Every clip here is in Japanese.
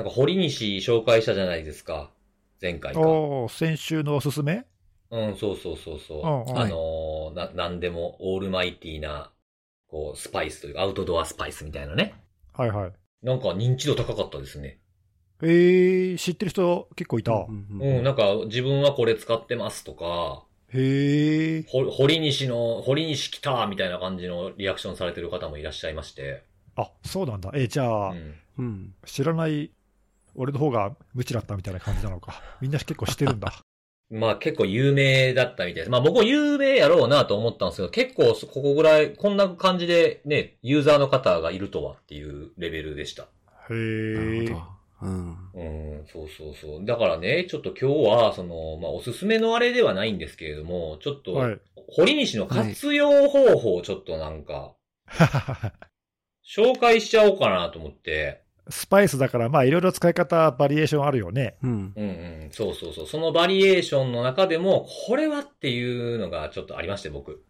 なんか堀西紹介したじゃないですか。前回か。先週のおすすめ？うん、そうそうそうそう。うんうんあのーな、なんでもオールマイティーな、こう、スパイスというか、アウトドアスパイスみたいなね。はいはい。なんか認知度高かったですね。えー、知ってる人結構いた。うん、なんか自分はこれ使ってますとか、へえ。ほ堀西の、堀西来たみたいな感じのリアクションされてる方もいらっしゃいまして。あ、そうなんだ。えじゃあ、うん。うん。知らない俺の方が無知だったみたいな感じなのか。みんな結構知ってるんだ。まあ結構有名だったみたいです。まあ僕も有名やろうなと思ったんですけど、結構そここぐらい、こんな感じでね、ユーザーの方がいるとはっていうレベルでした。へなるえほ。ど。うん。うん、そうそうそう。だからね、ちょっと今日は、その、まあおすすめのあれではないんですけれども、ちょっと、はい。堀西の活用方法をちょっとなんか、紹介しちゃおうかなと思って、スパイスだから、まあいろいろ使い方、バリエーションあるよね。うん。うんうん、そうそうそう。そのバリエーションの中でも、これはっていうのがちょっとありまして、僕。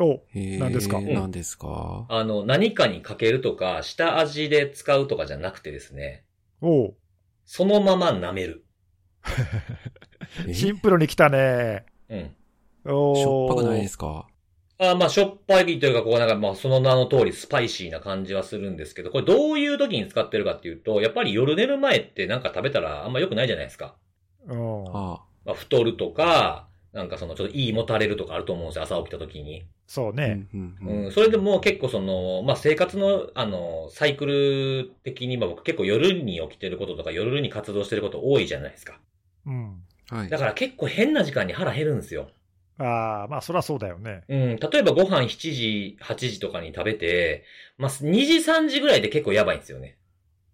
お何ですか？何ですか？あの、何かにかけるとか、下味で使うとかじゃなくてですね、おそのまま舐める。え？シンプルに来たね。うん。おしょっぱくないですすか？あまあ、しょっぱいというか、こうなんか、まあ、その名の通りスパイシーな感じはするんですけど、これどういう時に使ってるかっていうと、やっぱり夜寝る前ってなんか食べたらあんま良くないじゃないですか。うんあまあ、太るとか、なんかその、ちょっといいもたれるとかあると思うんですよ、朝起きた時に。そうあ。ね。うんううんん、それでもう結構その、まあ、生活の、あの、サイクル的に、まあ僕結構夜に起きてることとか夜に活動してること多いじゃないですか。うん。はいだ。から結構変な時間に腹減るんですよ。ああ、まあそりゃそうだよね。うん、例えばご飯7時、8時とかに食べて、まあ、2時、3時ぐらいで結構やばいんですよね。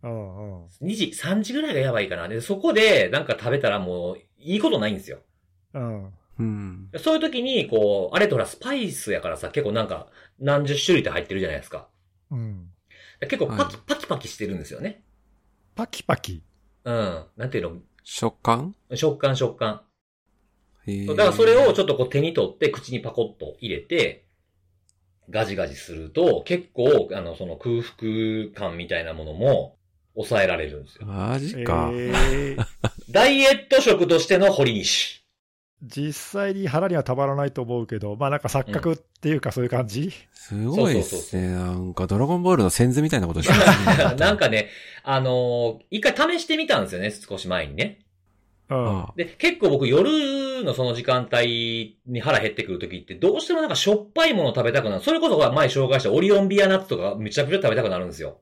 うんうん。2時、3時ぐらいがやばいかな。で、そこでなんか食べたらもういいことないんですよ。うん。うん。そういう時に、こう、あれとほらスパイスやからさ、結構なんか何十種類って入ってるじゃないですか。うん。結構パキ、はパキパキしてるんですよね。パキパキ？うん。なんていう食感？の食感食感。だからそれをちょっとこう手に取って口にパコッと入れて、ガジガジすると、結構、あの、その空腹感みたいなものも抑えられるんですよ。マジか。えー ダイエット食としての堀西。実際に腹にはたまらないと思うけど、まあなんか錯覚っていうかそういう感じ、すごいですね。なんかドラゴンボールの線図みたいなことしてますね。なんかね、あのー一回試してみたんですよね、少し前にね。うん。あで、結構僕夜のその時間帯に腹減ってくる時って、どうしてもなんかしょっぱいもの食べたくなる。それこそ前紹介したオリオンビアナッツとかめちゃくちゃ食べたくなるんですよ。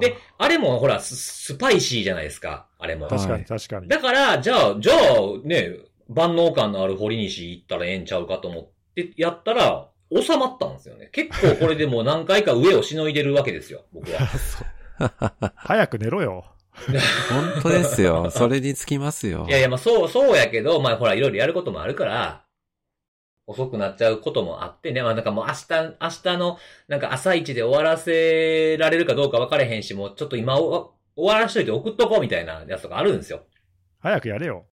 で、あれもほら、ススパイシーじゃないですか、あれも。確かはいに確かに。だから、じゃあ、じゃあ、ね、万能感のある堀西行ったらええんちゃうかと思ってやったら、収まったんですよね。結構これでもう何回か上をしのいでるわけですよ、僕は。早く寝ろよ。本当ですよ。それにつきますよ。いやいや、まあそう、そうやけど、まあほら、いろいろやることもあるから、遅くなっちゃうこともあってね、まあなんかもう明日、明日の、なんか朝一で終わらせられるかどうか分かれへんし、もうちょっと今お終わらしといて送っとこうみたいなやつとかあるんですよ。早くやれよ。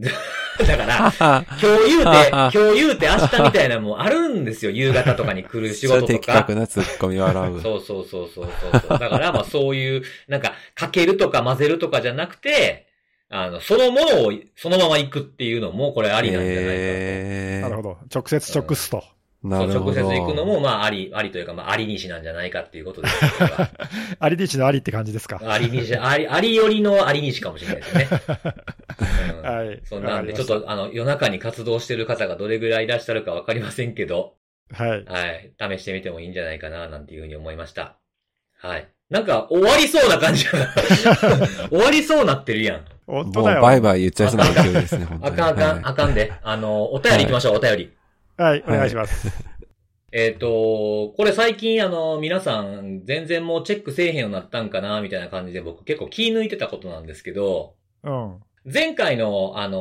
だから、今日言うて、今日言うて明日みたいなのもあるんですよ。夕方とかに来る仕事と的か。確なツッコミを笑う。そうそうそうそうそうそう。だから、まあそういう、なんか、かけるとか混ぜるとかじゃなくて、あの、そのものをそのまま行くっていうのも、これありなんじゃないかと。へーなるほど。直接直すと。なるほど。直接行くのも、まあ、あり、ありというか、まあ、あり西なんじゃないかっていうことです あり日のありって感じですか？あり西、あり、ありよりのあり西かもしれないですね。うんはい。そんなんで、ちょっと、あの、夜中に活動してる方がどれぐらいいらっしゃるかわかりませんけど、はい。はい。試してみてもいいんじゃないかな、なんていうふうに思いました。はい。なんか、終わりそうな感じだな。終わりそうなってるやん。も本当だよ。うバイバイ言っちゃいそうな勢いですね。あかんあかん、はいあかんで。あの、お便り行きましょう、お便り。はい、お願いします。えっ、と、これ最近あの、皆さん全然もうチェックせえへんようになったんかな、みたいな感じで僕結構気抜いてたことなんですけど、うん。前回のあのー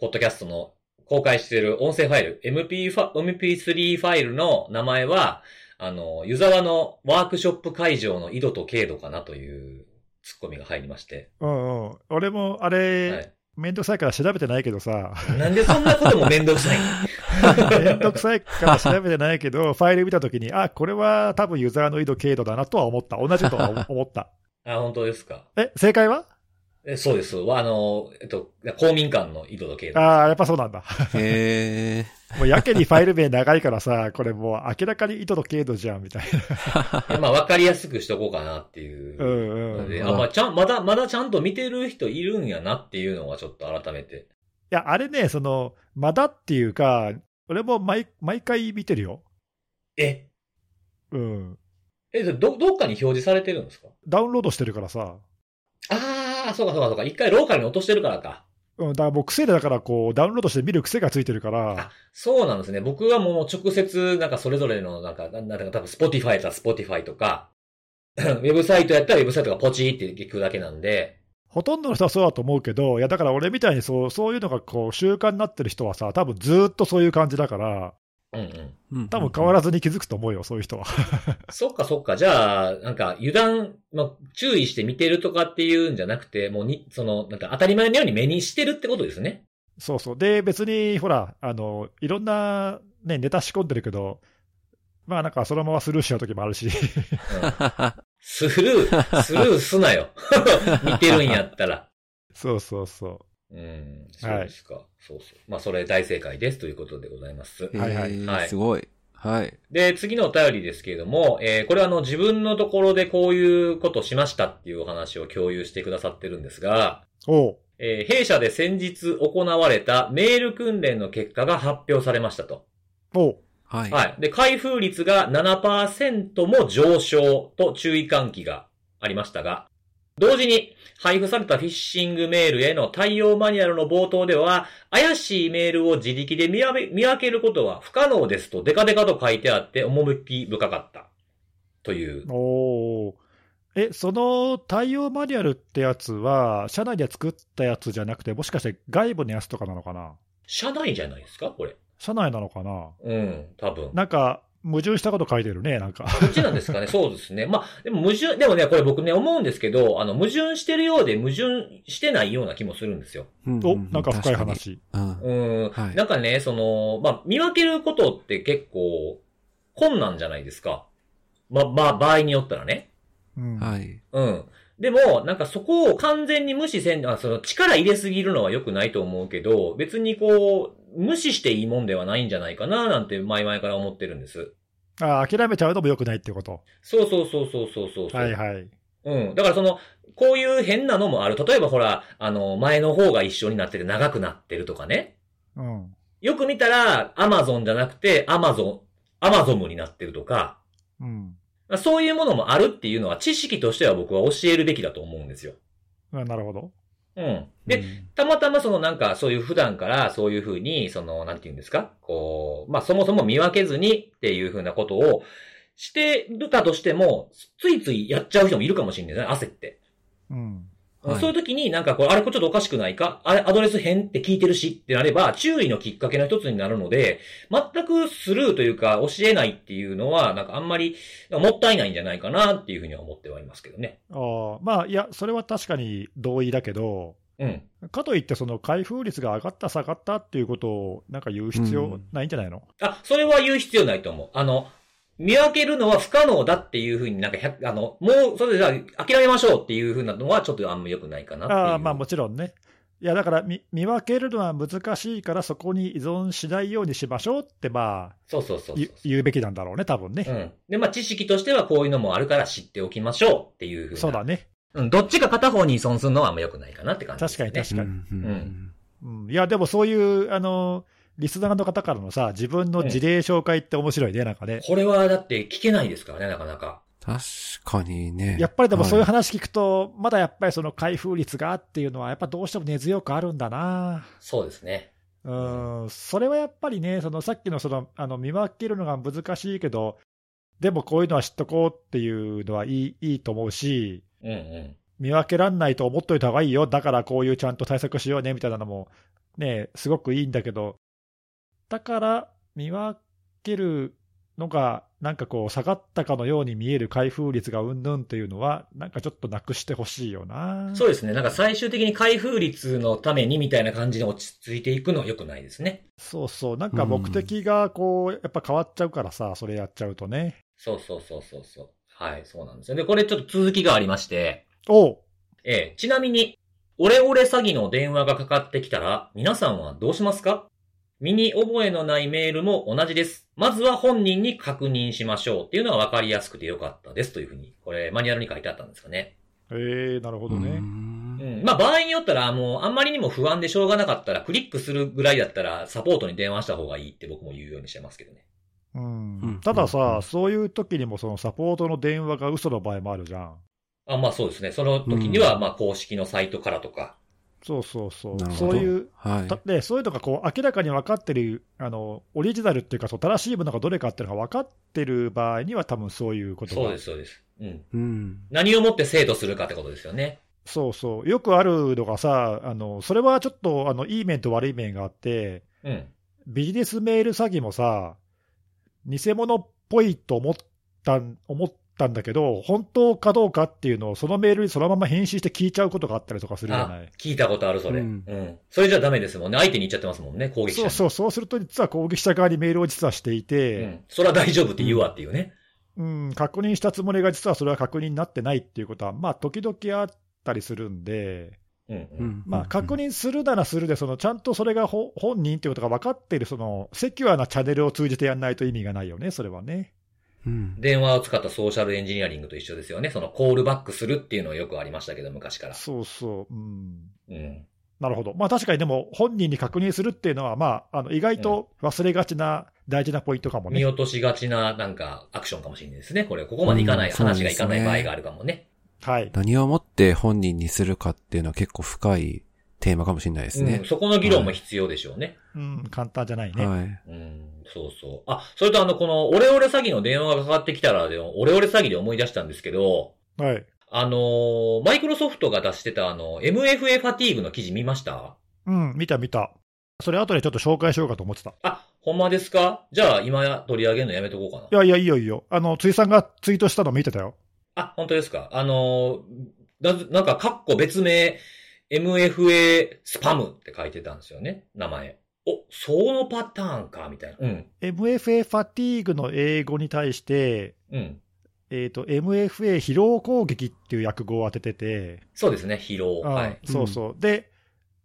ポッドキャストの公開している音声ファイル、MP ファ MP3 ファイルの名前は、あの、湯沢のワークショップ会場の緯度と経度かなというツッコミが入りまして。うんうん。俺も、あはれ、い。めんどくさいから調べてないけどさ、なんでそんなこともめんどくさい めんどくさいから調べてないけど、ファイル見たときに、あ、これは多分ユーザーの緯度経度だなとは思った。同じとは思思った。あ、本当ですか？え、正解は？えそうです。あの、えっと、公民館の緯度と経度。ああ、やっぱそうなんだ。へえ。もうやけにファイル名長いからさ、これもう明らかに意図と経度じゃん、みたいな。でまあ、わかりやすくしとこうかなっていう。うんうん。あ、まあ、ちゃん、まだ、まだちゃんと見てる人いるんやなっていうのがちょっと改めて。や、あれね、その、まだっていうか、俺も毎毎回見てるよ。え？うん。え、ど、どっかに表示されてるんですか？ダウンロードしてるからさ。ああ、そうかそうかそうか。一回ローカルに落としてるからか。うん、だからもう癖でだからこう、ダウンロードして見る癖がついてるからあ、、そうなんですね。僕はもう直接、なんかそれぞれの、なんか、なんだか多分、スポティファイだったらスポティファイとか、ウェブサイトやったらウェブサイトがポチーって聞くだけなんで、ほとんどの人はそうだと思うけど、いやだから俺みたいにそうそういうのがこう習慣になってる人はさ、多分ずーっとそういう感じだから、うんうん。うん多分変わらずに気づくと思うよ、そういう人は。そっかそっか。じゃあ、なんか油断、まあ、注意して見てるとかっていうんじゃなくて、もうに、その、なんか当たり前のように目にしてるってことですね。そうそう。で、別にほら、あのいろんな、ね、ネタ仕込んでるけど、まあなんかそのままスルーしちゃう時もあるし、うん、スルー、スルーすなよ。見てるんやったら。そうそうそうん、そうですか。そうそう。まあ、それ大正解ですということでございます。へはいはいーはいすごい。はい。で、次のお便りですけれども、えーこれはあの自分のところでこういうことしましたっていうお話を共有してくださってるんですが、う。おう。えー弊社で先日行われたメール訓練の結果が発表されましたと。おう。はい。はい。で、開封率が7%も上昇と注意喚起がありましたが、同時に配布されたフィッシングメールへの対応マニュアルの冒頭では、怪しいメールを自力で見分けることは不可能ですとデカデカと書いてあって趣深かった。という。おう。え、その対応マニュアルってやつは、社内で作ったやつじゃなくて、もしかして外部のやつとかなのかな？社内じゃないですかこれ。社内なのかな？うん、多分。なんか、矛盾したこと書いてるね、なんか。こっちなんですかね そうですね。まあ、でも矛盾、でもね、これ僕ね、思うんですけど、あの、矛盾してるようで矛盾してないような気もするんですよ。お、うんうんなんか深い。確話。うん。うん。はいなんかね、その、まあ、見分けることって結構困難じゃないですか。ま、まあ、場合によったらね。うん。はい。うん。でも、なんかそこを完全に無視せん、あその力入れすぎるのは良くないと思うけど、別にこう、無視していいもんではないんじゃないかな、なんて前々から思ってるんです。あ諦めちゃうのも良くないってこと。そうそうそうそうそうそうそう。はいはい。うん。だからその、こういう変なのもある。例えばほら、あの、前の方が一緒になってて長くなってるとかね。うん。よく見たら、アマゾンじゃなくて、アマゾン、アマゾムになってるとか、うん。そういうものもあるっていうのは知識としては僕は教えるべきだと思うんですよ。あなるほど。うん。で、うんたまたまそのなんかそういう普段からそういうふうに、その、なんて言うんですか？こう、まあそもそも見分けずにっていうふうなことをしてるかとしても、ついついやっちゃう人もいるかもしれないね、焦って。うん。はいそういう時になんかこう、あれこれちょっとおかしくないか？あれアドレス変って聞いてるしってなれば、注意のきっかけの一つになるので、全くスルーというか教えないっていうのは、なんかあんまりもったいないんじゃないかなっていうふうには思ってはいますけどね。ああまあ、いや、それは確かに同意だけど、うん。かといって、その開封率が上がった、下がったっていうことをなんか言う必要ないんじゃないの、あ、それは言う必要ないと思う。あの、見分けるのは不可能だっていうふうになんか100、あの、もう、それでじゃあ諦めましょうっていうふうなのはちょっとあんま良くないかなっていう。ああまあもちろんね。いや、だから見見分けるのは難しいから、そこに依存しないようにしましょうって、まあ、そうそうそうそう言言うべきなんだろうね、多分ね。うん。で、まあ知識としてはこういうのもあるから知っておきましょうっていうふうな。そうだね。うん、どっちか片方に依存するのはあんま良くないかなって感じです、ね。確かに確かにうんうんうん、いや、でもそういう、あの、リスナーの方からのさ、自分の事例紹介って面白いね、なんかね。これはだって聞けないですからね、なかなか。確かにね。やっぱりでもそういうは話聞くと、まだやっぱりその開封率がっていうのは、やっぱどうしても根強くあるんだな。そうですね。うん、それはやっぱりね、そのさっきのそのあの見分けるのが難しいけど、でもこういうのは知っとこうっていうのはいいいいと思うし、うんうん。見分けらんないと思っといた方がいいよ、だからこういうちゃんと対策しようねみたいなのも、ね、すごくいいんだけど、だから見分けるのが、なんかこう、下がったかのように見える開封率がうんぬんっていうのは、なんかちょっとなくしてほしいよな。そうですね。なんか最終的に開封率のためにみたいな感じで落ち着いていくのは良くないですね。そうそう、なんか目的がこう、やっぱ変わっちゃうからさ、それやっちゃうとね。そうそうそうそうそう。はい、そうなんですよ。で、これちょっと続きがありまして、おうえーちなみに、オレオレ詐欺の電話がかかってきたら、皆さんはどうしますか？身に覚えのないメールも同じです。まずは本人に確認しましょうっていうのは分かりやすくてよかったですというふうに、これマニュアルに書いてあったんですかね。ええなるほどね。うんん。まあ場合によったら、もうあんまりにも不安でしょうがなかったら、クリックするぐらいだったら、サポートに電話した方がいいって僕も言うようにしてますけどね。うんうんたださ、うんそういう時にもそのサポートの電話が嘘の場合もあるじゃん。あ、まあそうですね。その時には、まあ公式のサイトからとか。そうそうそうそういう、はい。たでそういうのがこう明らかに分かってるあの、オリジナルっていうかそう、正しいものがどれかっていうのが分かってる場合には、多分そういうことがそうです、そうです。うん。うん。何をもって精度するかってことですよね。そうそう、よくあるのがさ、あのそれはちょっとあのいい面と悪い面があって、うん。ビジネスメール詐欺もさ、偽物っぽいと思ったん思ったんだけど、本当かどうかっていうのを、そのメールにそのまま返信して聞いちゃうことがあったりとかするじゃなあい。、聞いたことある、それ。ううんん。それじゃダメですもんね。相手に言っちゃってますもんね、攻撃者に。そうそう、そうすると、実は攻撃者側にメールを実はしていて、うん。それは大丈夫って言うわっていうね。うん、確認したつもりが実はそれは確認になってないっていうことは、まあ、時々あったりするんで、うん。ううん。ん。まあ、確認するならするで、そのちゃんとそれがほ本人っていうことが分かっている、そのセキュアなチャンネルを通じてやらないと意味がないよね、それはね。うん。電話を使ったソーシャルエンジニアリングと一緒ですよね。そのコールバックするっていうのはよくありましたけど、昔から。そうそう、うん。うん。なるほど。まあ確かにでも、本人に確認するっていうのは、まあ、あの意外と忘れがちな大事なポイントかもね。見落としがちな、なんか、アクションかもしれないですね。これ、ここまでいかない、うん話がいかない場合があるかもね。はい。何をもって本人にするかっていうのは結構深いテーマかもしれないですねうん。。そこの議論も必要でしょうね。うん、簡単じゃないね。はい。うん、そうそう。あ、それとあの、この、オレオレ詐欺の電話がかかってきたらで、オレオレ詐欺で思い出したんですけど、はい。あのーマイクロソフトが出してたあの、MFA ファティーグの記事見ました？うん、見た見た。それ後でちょっと紹介しようかと思ってた。いあ、ほんまですか？じゃあ、今取り上げるのやめとこうかな。やいや、いいよいいよ。あの、ついさんがツイートしたの見てたよ。あ、本当ですか？あのーな、なんか、カッコ別名、MFA スパムって書いてたんですよね、名前。お、そのパターンか、みたいな。うん。MFA ファティーグの英語に対して、うん。えっ、と、MFA 疲労攻撃っていう訳語を当ててて、そうですね、疲労。うんはい。そうそう。で、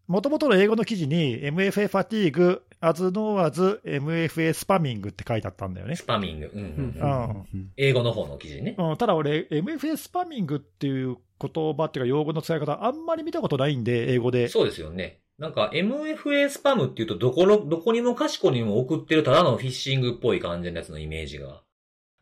もともとの英語の記事に MFA ファティーグ、as known as MFA スパミングって書いてあったんだよね。スパミング。うんうんうんうん英語の方の記事ね。うん、ただ俺、MFA スパミングっていう言葉っていうか、用語の使い方、あんまり見たことないんで、英語で。そうですよね。なんか MFA スパムっていうとどころ、どこにもかしこにも送ってるただのフィッシングっぽい感じのやつのイメージが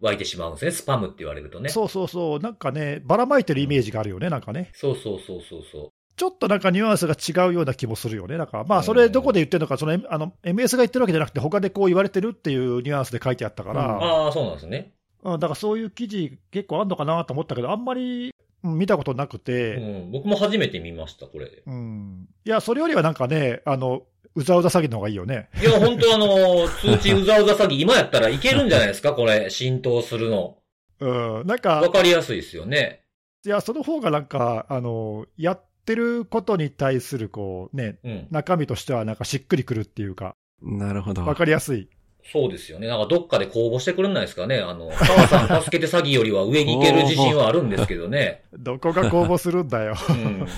湧いてしまうんですね。スパムって言われるとね。そうそうそう、なんかね、ばらまいてるイメージがあるよね、なんかね。そうそうそうそうそちょっとなんかニュアンスが違うような気もするよね。だから、まあ、それどこで言ってるのか、その、M- あの、MS が言ってるわけじゃなくて、他でこう言われてるっていうニュアンスで書いてあったかう。ら、ああ、そうなんですね。うん、だからそういう記事結構あんのかなと思ったけど、あんまり、うん見たことなくうて、ん。僕も初めて見ました、これ。うん。いや、それよりはなんかね、あの、うざうざ詐欺の方がいいよね。いや、本当あの、通知うざうざ詐欺、今やったらいけるんじゃないですか？これ、浸透するの。うん。なんわか、かりやすいですよね。いや、その方がなんか、あの、やってることに対する、こう、ね、うん。中身としてはなんかしっくりくるっていうか、なるほど。わかりやすい。そうですよね。なんかどっかで公募してくれないですかね。あの、母さん助けて詐欺よりは上に行ける自信はあるんですけどね。どこが公募するんだよ。う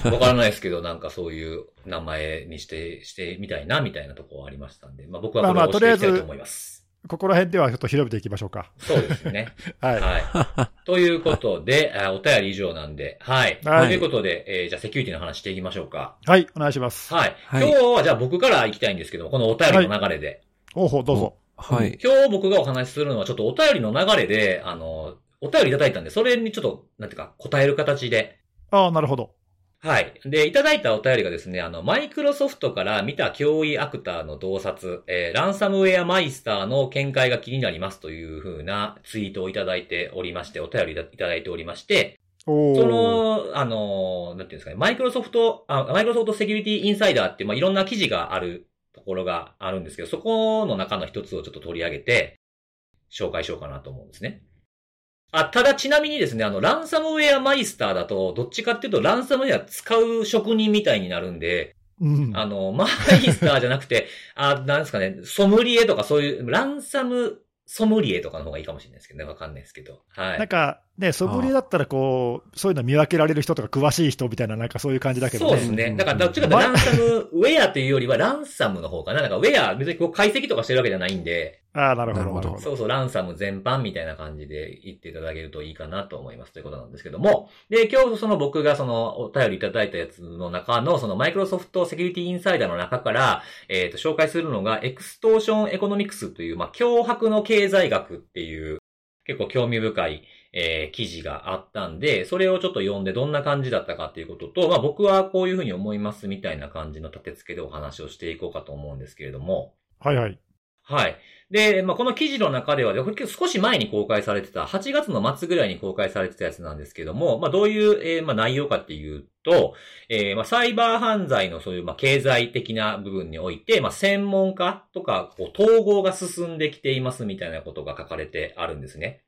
ん。わからないですけど、なんかそういう名前にして、してみたいな、みたいなところはありましたんで。まあ僕はこれまあまあを押していきたいと思います。ここら辺ではちょっと広めていきましょうか。そうですね。はい。はい。ということで、あお便り以上なんで、はい。はいということで、えーじゃあセキュリティの話していきましょうか。はい、お願いします。はい。はい今日はじゃあ僕から行きたいんですけど、このお便りの流れで。おうほう、どうぞ。はい。今日僕がお話しするのはちょっとお便りの流れで、あの、お便りいただいたんで、それにちょっと、なんていうか、答える形で。ああ、なるほど。はい。で、いただいたお便りがですね、あの、マイクロソフトから見た脅威アクターの洞察、えーランサムウェアマイスターの見解が気になりますという風なツイートをいただいておりまして、お便りいただいておりまして、おその、あの、なんていうんですかね、マイクロソフト、あマイクロソフトセキュリティインサイダーって、まあ、いろんな記事があるところがあるんですけど、そこの中の一つをちょっと取り上げて、紹介しようかなと思うんですね。あ、ただちなみにですね、あの、ランサムウェアマイスターだと、どっちかっていうと、ランサムウェア使う職人みたいになるんで、うん。あの、マイスターじゃなくて、あ、なんですかね、ソムリエとかそういう、ランサムソムリエとかの方がいいかもしれないですけどね。わかんないですけど。はい。なんかね、ソムリエだったらこう、そういうの見分けられる人とか詳しい人みたいな、なんかそういう感じだけどね。そうですね。だから、どっちかとランサムウェアというよりはランサムの方かな。なんかウェア、別にこう解析とかしてるわけじゃないんで、ああ、なるほど。なるほどそうそう、ランサム全般みたいな感じで言っていただけるといいかなと思いますということなんですけども。で、今日その僕がそのお便りいただいたやつの中のその Microsoft Security Insider の中から、えっ、と、紹介するのが Extortion Economics という、まあ、脅迫の経済学っていう結構興味深い、えー記事があったんで、それをちょっと読んでどんな感じだったかっていうことと、まあ僕はこういうふうに思いますみたいな感じの立て付けでお話をしていこうかと思うんですけれども。ど。はいはい。はい。で、まあ、この記事の中では、少し前に公開されてた、8月の末ぐらいに公開されてたやつなんですけども、まあ、どういう、えーまあ、内容かっていうと、えーまあ、サイバー犯罪のそういう、まあ、経済的な部分において、まあ、専門家とか、こう、統合が進んできていますみたいなことが書かれてあるんですね。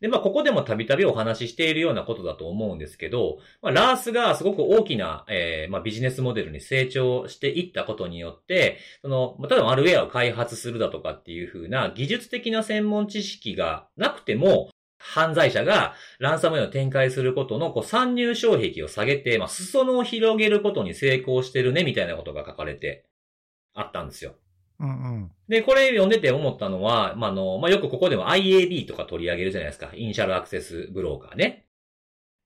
で、まあ、ここでもたびたびお話ししているようなことだと思うんですけど、まあ、ラースがすごく大きな、えーまあ、ビジネスモデルに成長していったことによって、その、まあ例えばマルウェアを開発するだとかっていう風な技術的な専門知識がなくても、犯罪者がランサムウェアを展開することのこう参入障壁を下げて、まあ、裾野を広げることに成功してるね、みたいなことが書かれてあったんですよ。うんうん。で、これ読んでて思ったのは、まあ、あの、まあ、よくここでも IAB とか取り上げるじゃないですか。イニシャルアクセスブローカーね。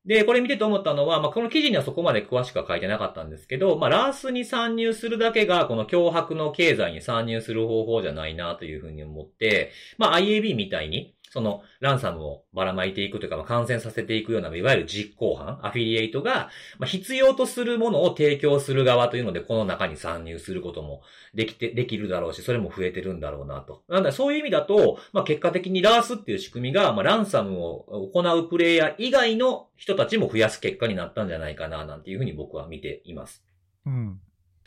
で、これ見てて思ったのは、まあ、この記事にはそこまで詳しくは書いてなかったんですけど、まあ、ラースに参入するだけが、この脅迫の経済に参入する方法じゃないなというふうに思って、まあ、IAB みたいに、その、ランサムをばらまいていくというか、まあ、感染させていくような、いわゆる実行犯、アフィリエイトが、まあ、必要とするものを提供する側というので、この中に参入することもできて、できるだろうし、それも増えてるんだろうなと。なんだ、そういう意味だと、まあ、結果的にラースっていう仕組みが、まあ、ランサムを行うプレイヤー以外の人たちも増やす結果になったんじゃないかな、なんていうふうに僕は見ています。うん。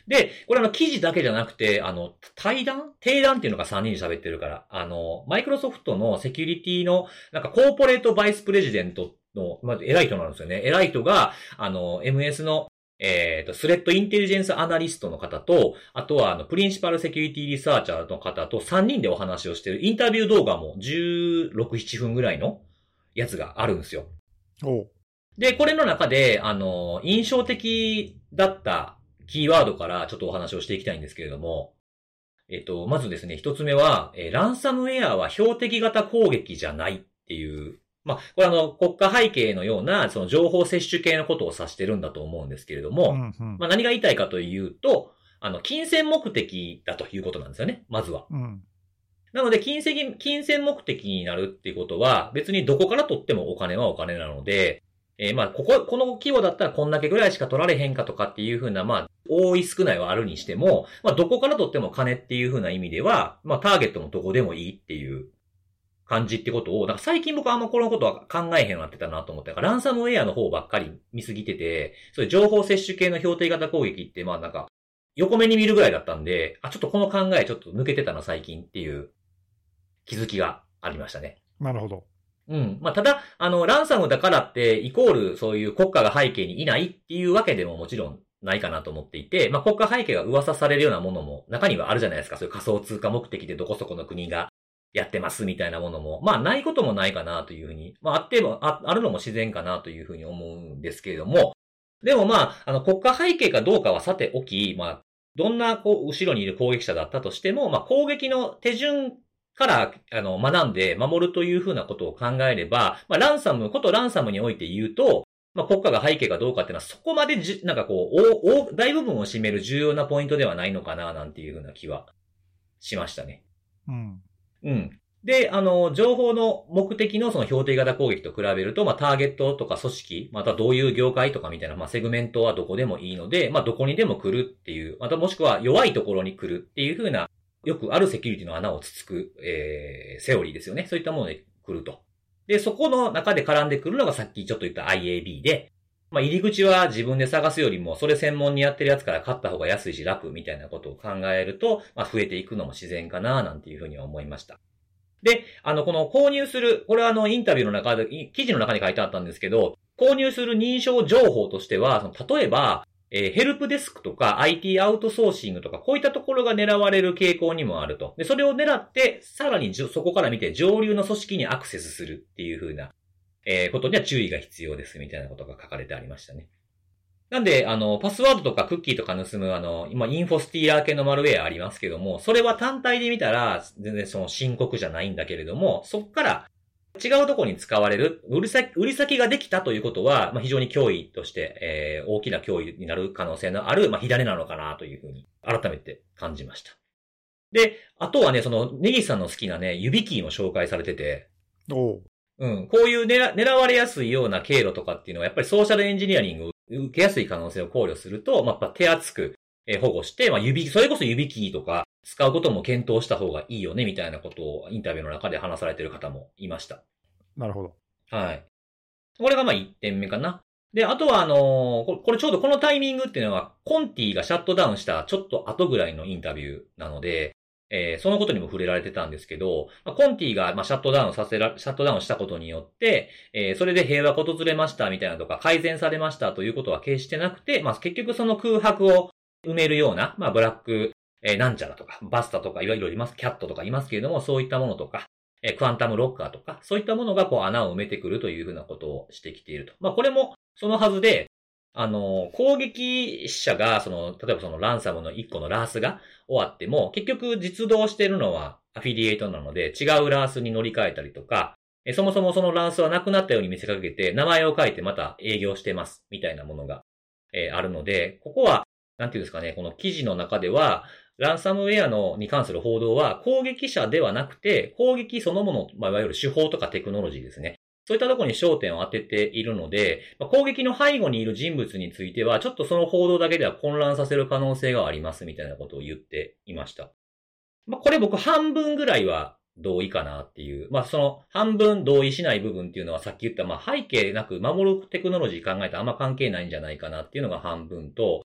で、これあの記事だけじゃなくて、あの、対談？定談っていうのが3人で喋ってるから、あの、マイクロソフトのセキュリティの、なんかコーポレートバイスプレジデントの、まあ、偉い人なんですよね。偉い人が、あの、MS の、えっ、と、 threat intelligence analyst の方と、あとは、あの、 principal security researcher の方と3人でお話をしてるインタビュー動画も16、7分ぐらいのやつがあるんですよ。で、これの中で、あの、印象的だったキーワードからちょっとお話をしていきたいんですけれども、えっと、まずですね、一つ目は、えーランサムウェアは標的型攻撃じゃないっていう、まあ、これあの、国家背景のような、その情報摂取系のことを指してるんだと思うんですけれども、うんうんまあ、何が言いたいかというと、あの、金銭目的だということなんですよね、まずは。うん。なので、金銭、金銭目的になるっていうことは、別にどこから取ってもお金はお金なので、えーまあ、ここ、この規模だったらこんだけぐらいしか取られへんかとかっていうふうな、まあ、多い少ないはあるにしても、まあ、どこから取っても金っていうふうな意味では、まあ、ターゲットもどこでもいいっていう感じってことを、なんか最近僕はあんまこのことは考えへんようになってたなと思って、だからランサムウェアの方ばっかり見すぎてて、そういう情報摂取系の標定型攻撃って、まあなんか、横目に見るぐらいだったんで、あ、ちょっとこの考えちょっと抜けてたな最近っていう気づきがありましたね。なるほど。うん。まあ、ただ、あの、ランサムだからって、イコール、そういう国家が背景にいないっていうわけでももちろんないかなと思っていて、まあ、国家背景が噂されるようなものも中にはあるじゃないですか。そういう仮想通貨目的でどこそこの国がやってますみたいなものも。まあ、ないこともないかなというふうに、まあ、あっても、ああるのも自然かなというふうに思うんですけれども、でもまあ、あの、国家背景かどうかはさておき、まあ、どんな、こう、後ろにいる攻撃者だったとしても、まあ、攻撃の手順から、あの、学んで守るというふうなことを考えれば、まあ、ランサム、ことランサムにおいて言うと、まあ、国家が背景かどうかっていうのはそこまでじ、なんかこう、お、お、大部分を占める重要なポイントではないのかな、なんていうふうな気はしましたね。うん。うん。で、あの、情報の目的のその標定型攻撃と比べると、まあ、ターゲットとか組織、またどういう業界とかみたいな、まあ、セグメントはどこでもいいので、まあ、どこにでも来るっていう、またもしくは弱いところに来るっていう風な、よくあるセキュリティの穴をつつく、えー、セオリーですよね。そういったもので来ると。で、そこの中で絡んでくるのがさっきちょっと言った IAB で、まあ、入り口は自分で探すよりも、それ専門にやってるやつから買った方が安いし楽みたいなことを考えると、まあ、増えていくのも自然かな、なんていうふうには思いました。で、あの、この購入する、これはあの、インタビューの中で、記事の中に書いてあったんですけど、購入する認証情報としては、その例えば、えーヘルプデスクとか IT アウトソーシングとか、こういったところが狙われる傾向にもあると。で、それを狙って、さらにそこから見て上流の組織にアクセスするっていう風な、えーことには注意が必要ですみたいなことが書かれてありましたね。なんで、あの、パスワードとかクッキーとか盗む、あの、今、インフォスティーラー系のマルウェアありますけども、それは単体で見たら、全然その深刻じゃないんだけれども、そっから違うところに使われる、売り先、売り先ができたということは、まあ、非常に脅威として、えー大きな脅威になる可能性のある、まあ、火種なのかなというふうに、改めて感じました。で、あとはね、その、ネギさんの好きなね、指キーも紹介されてて、おううん。こういう狙狙われやすいような経路とかっていうのは、やっぱりソーシャルエンジニアリングを受けやすい可能性を考慮すると、まあ、やっぱ手厚く、えー保護して、まあ、指、それこそ指キーとか使うことも検討した方がいいよね、みたいなことをインタビューの中で話されてる方もいました。なるほど。はい。これがまあ1点目かな。で、あとはあのーこれちょうどこのタイミングっていうのは、コンティがシャットダウンしたちょっと後ぐらいのインタビューなので、えーそのことにも触れられてたんですけど、まあ、コンティがまあシャットダウンさせら、シャットダウンしたことによって、えーそれで平和が訪れましたみたいなとか、改善されましたということは決してなくて、まあ結局その空白を埋めるような、まあブラック、えーなんちゃらとか、バスタとかいろいろいます、キャットとかいますけれども、そういったものとか、えークワンタムロッカーとか、そういったものがこう穴を埋めてくるというふうなことをしてきていると。まあこれもそのはずで、あの、攻撃者が、その、例えばそのランサムの1個のラースが終わっても、結局実動しているのはアフィリエイトなので、違うラースに乗り換えたりとか、えそもそもそのラースはなくなったように見せかけて、名前を書いてまた営業してます、みたいなものが、えーあるので、ここは、なんていうんですかね、この記事の中では、ランサムウェアのに関する報道は攻撃者ではなくて、攻撃そのもの、まあ、いわゆる手法とかテクノロジーですね。そういったところに焦点を当てているので、まあ攻撃の背後にいる人物については、ちょっとその報道だけでは混乱させる可能性がありますみたいなことを言っていました。まあ、これ僕半分ぐらいは同意かなっていう。まあ、その半分同意しない部分っていうのはさっき言った、まあ、背景なく守るテクノロジー考えたらあんま関係ないんじゃないかなっていうのが半分と、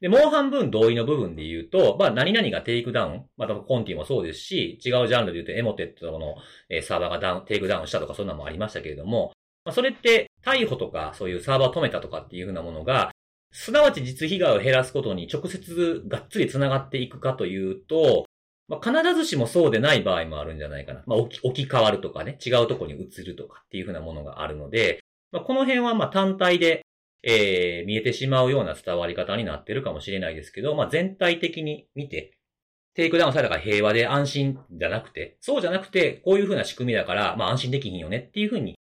で、もう半分同意の部分で言うと、まあ、何々がテイクダウン、また Conti もそうですし、違うジャンルで言うと Emotet の、えサーバーがダウン、テイクダウンしたとかそんなのもありましたけれども、まあ、それって逮捕とかそういうサーバーを止めたとかっていうふうなものが、すなわち実被害を減らすことに直接がっつり繋がっていくかというと、まあ、必ずしもそうでない場合もあるんじゃないかな。まあ、置き置き換わるとかね、違うとこに移るとかっていうふうなものがあるので、まあ、この辺はまあ単体で、えー、見えてしまうような伝わり方になってるかもしれないですけど、まあ、全体的に見て、テイクダウンされたから平和で安心じゃなくて、そうじゃなくて、こういうふうな仕組みだから、まあ安心できひんよねっていうふうに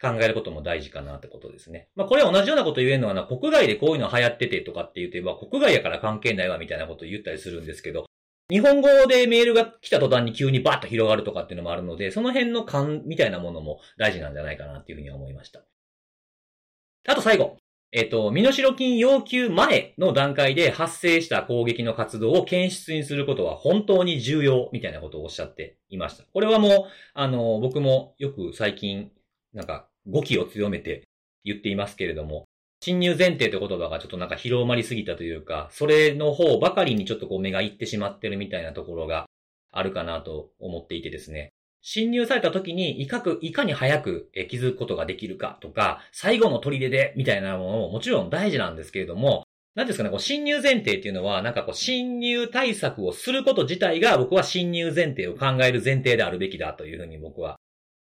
考えることも大事かなってことですね。まあこれは同じようなこと言えるのはな、国外でこういうの流行っててとかって言って、ま国外やから関係ないわみたいなこと言ったりするんですけど、日本語でメールが来た途端に急にバッと広がるとかっていうのもあるので、その辺の感みたいなものも大事なんじゃないかなっていうふうに思いました。あと最後。えっ、と、身代金要求前の段階で発生した攻撃の活動を検出にすることは本当に重要みたいなことをおっしゃっていました。これはもう、あの、僕もよく最近、なんか、語気を強めて言っていますけれども、侵入前提という言葉がちょっとなんか広まりすぎたというか、それの方ばかりにちょっとこう目がいってしまってるみたいなところがあるかなと思っていてですね。侵入された時にいかく、いかに早く気づくことができるかとか、最後の砦でみたいなものももちろん大事なんですけれども、なんですかね、こう侵入前提っていうのは、なんかこう侵入対策をすること自体が僕は侵入前提を考える前提であるべきだというふうに僕は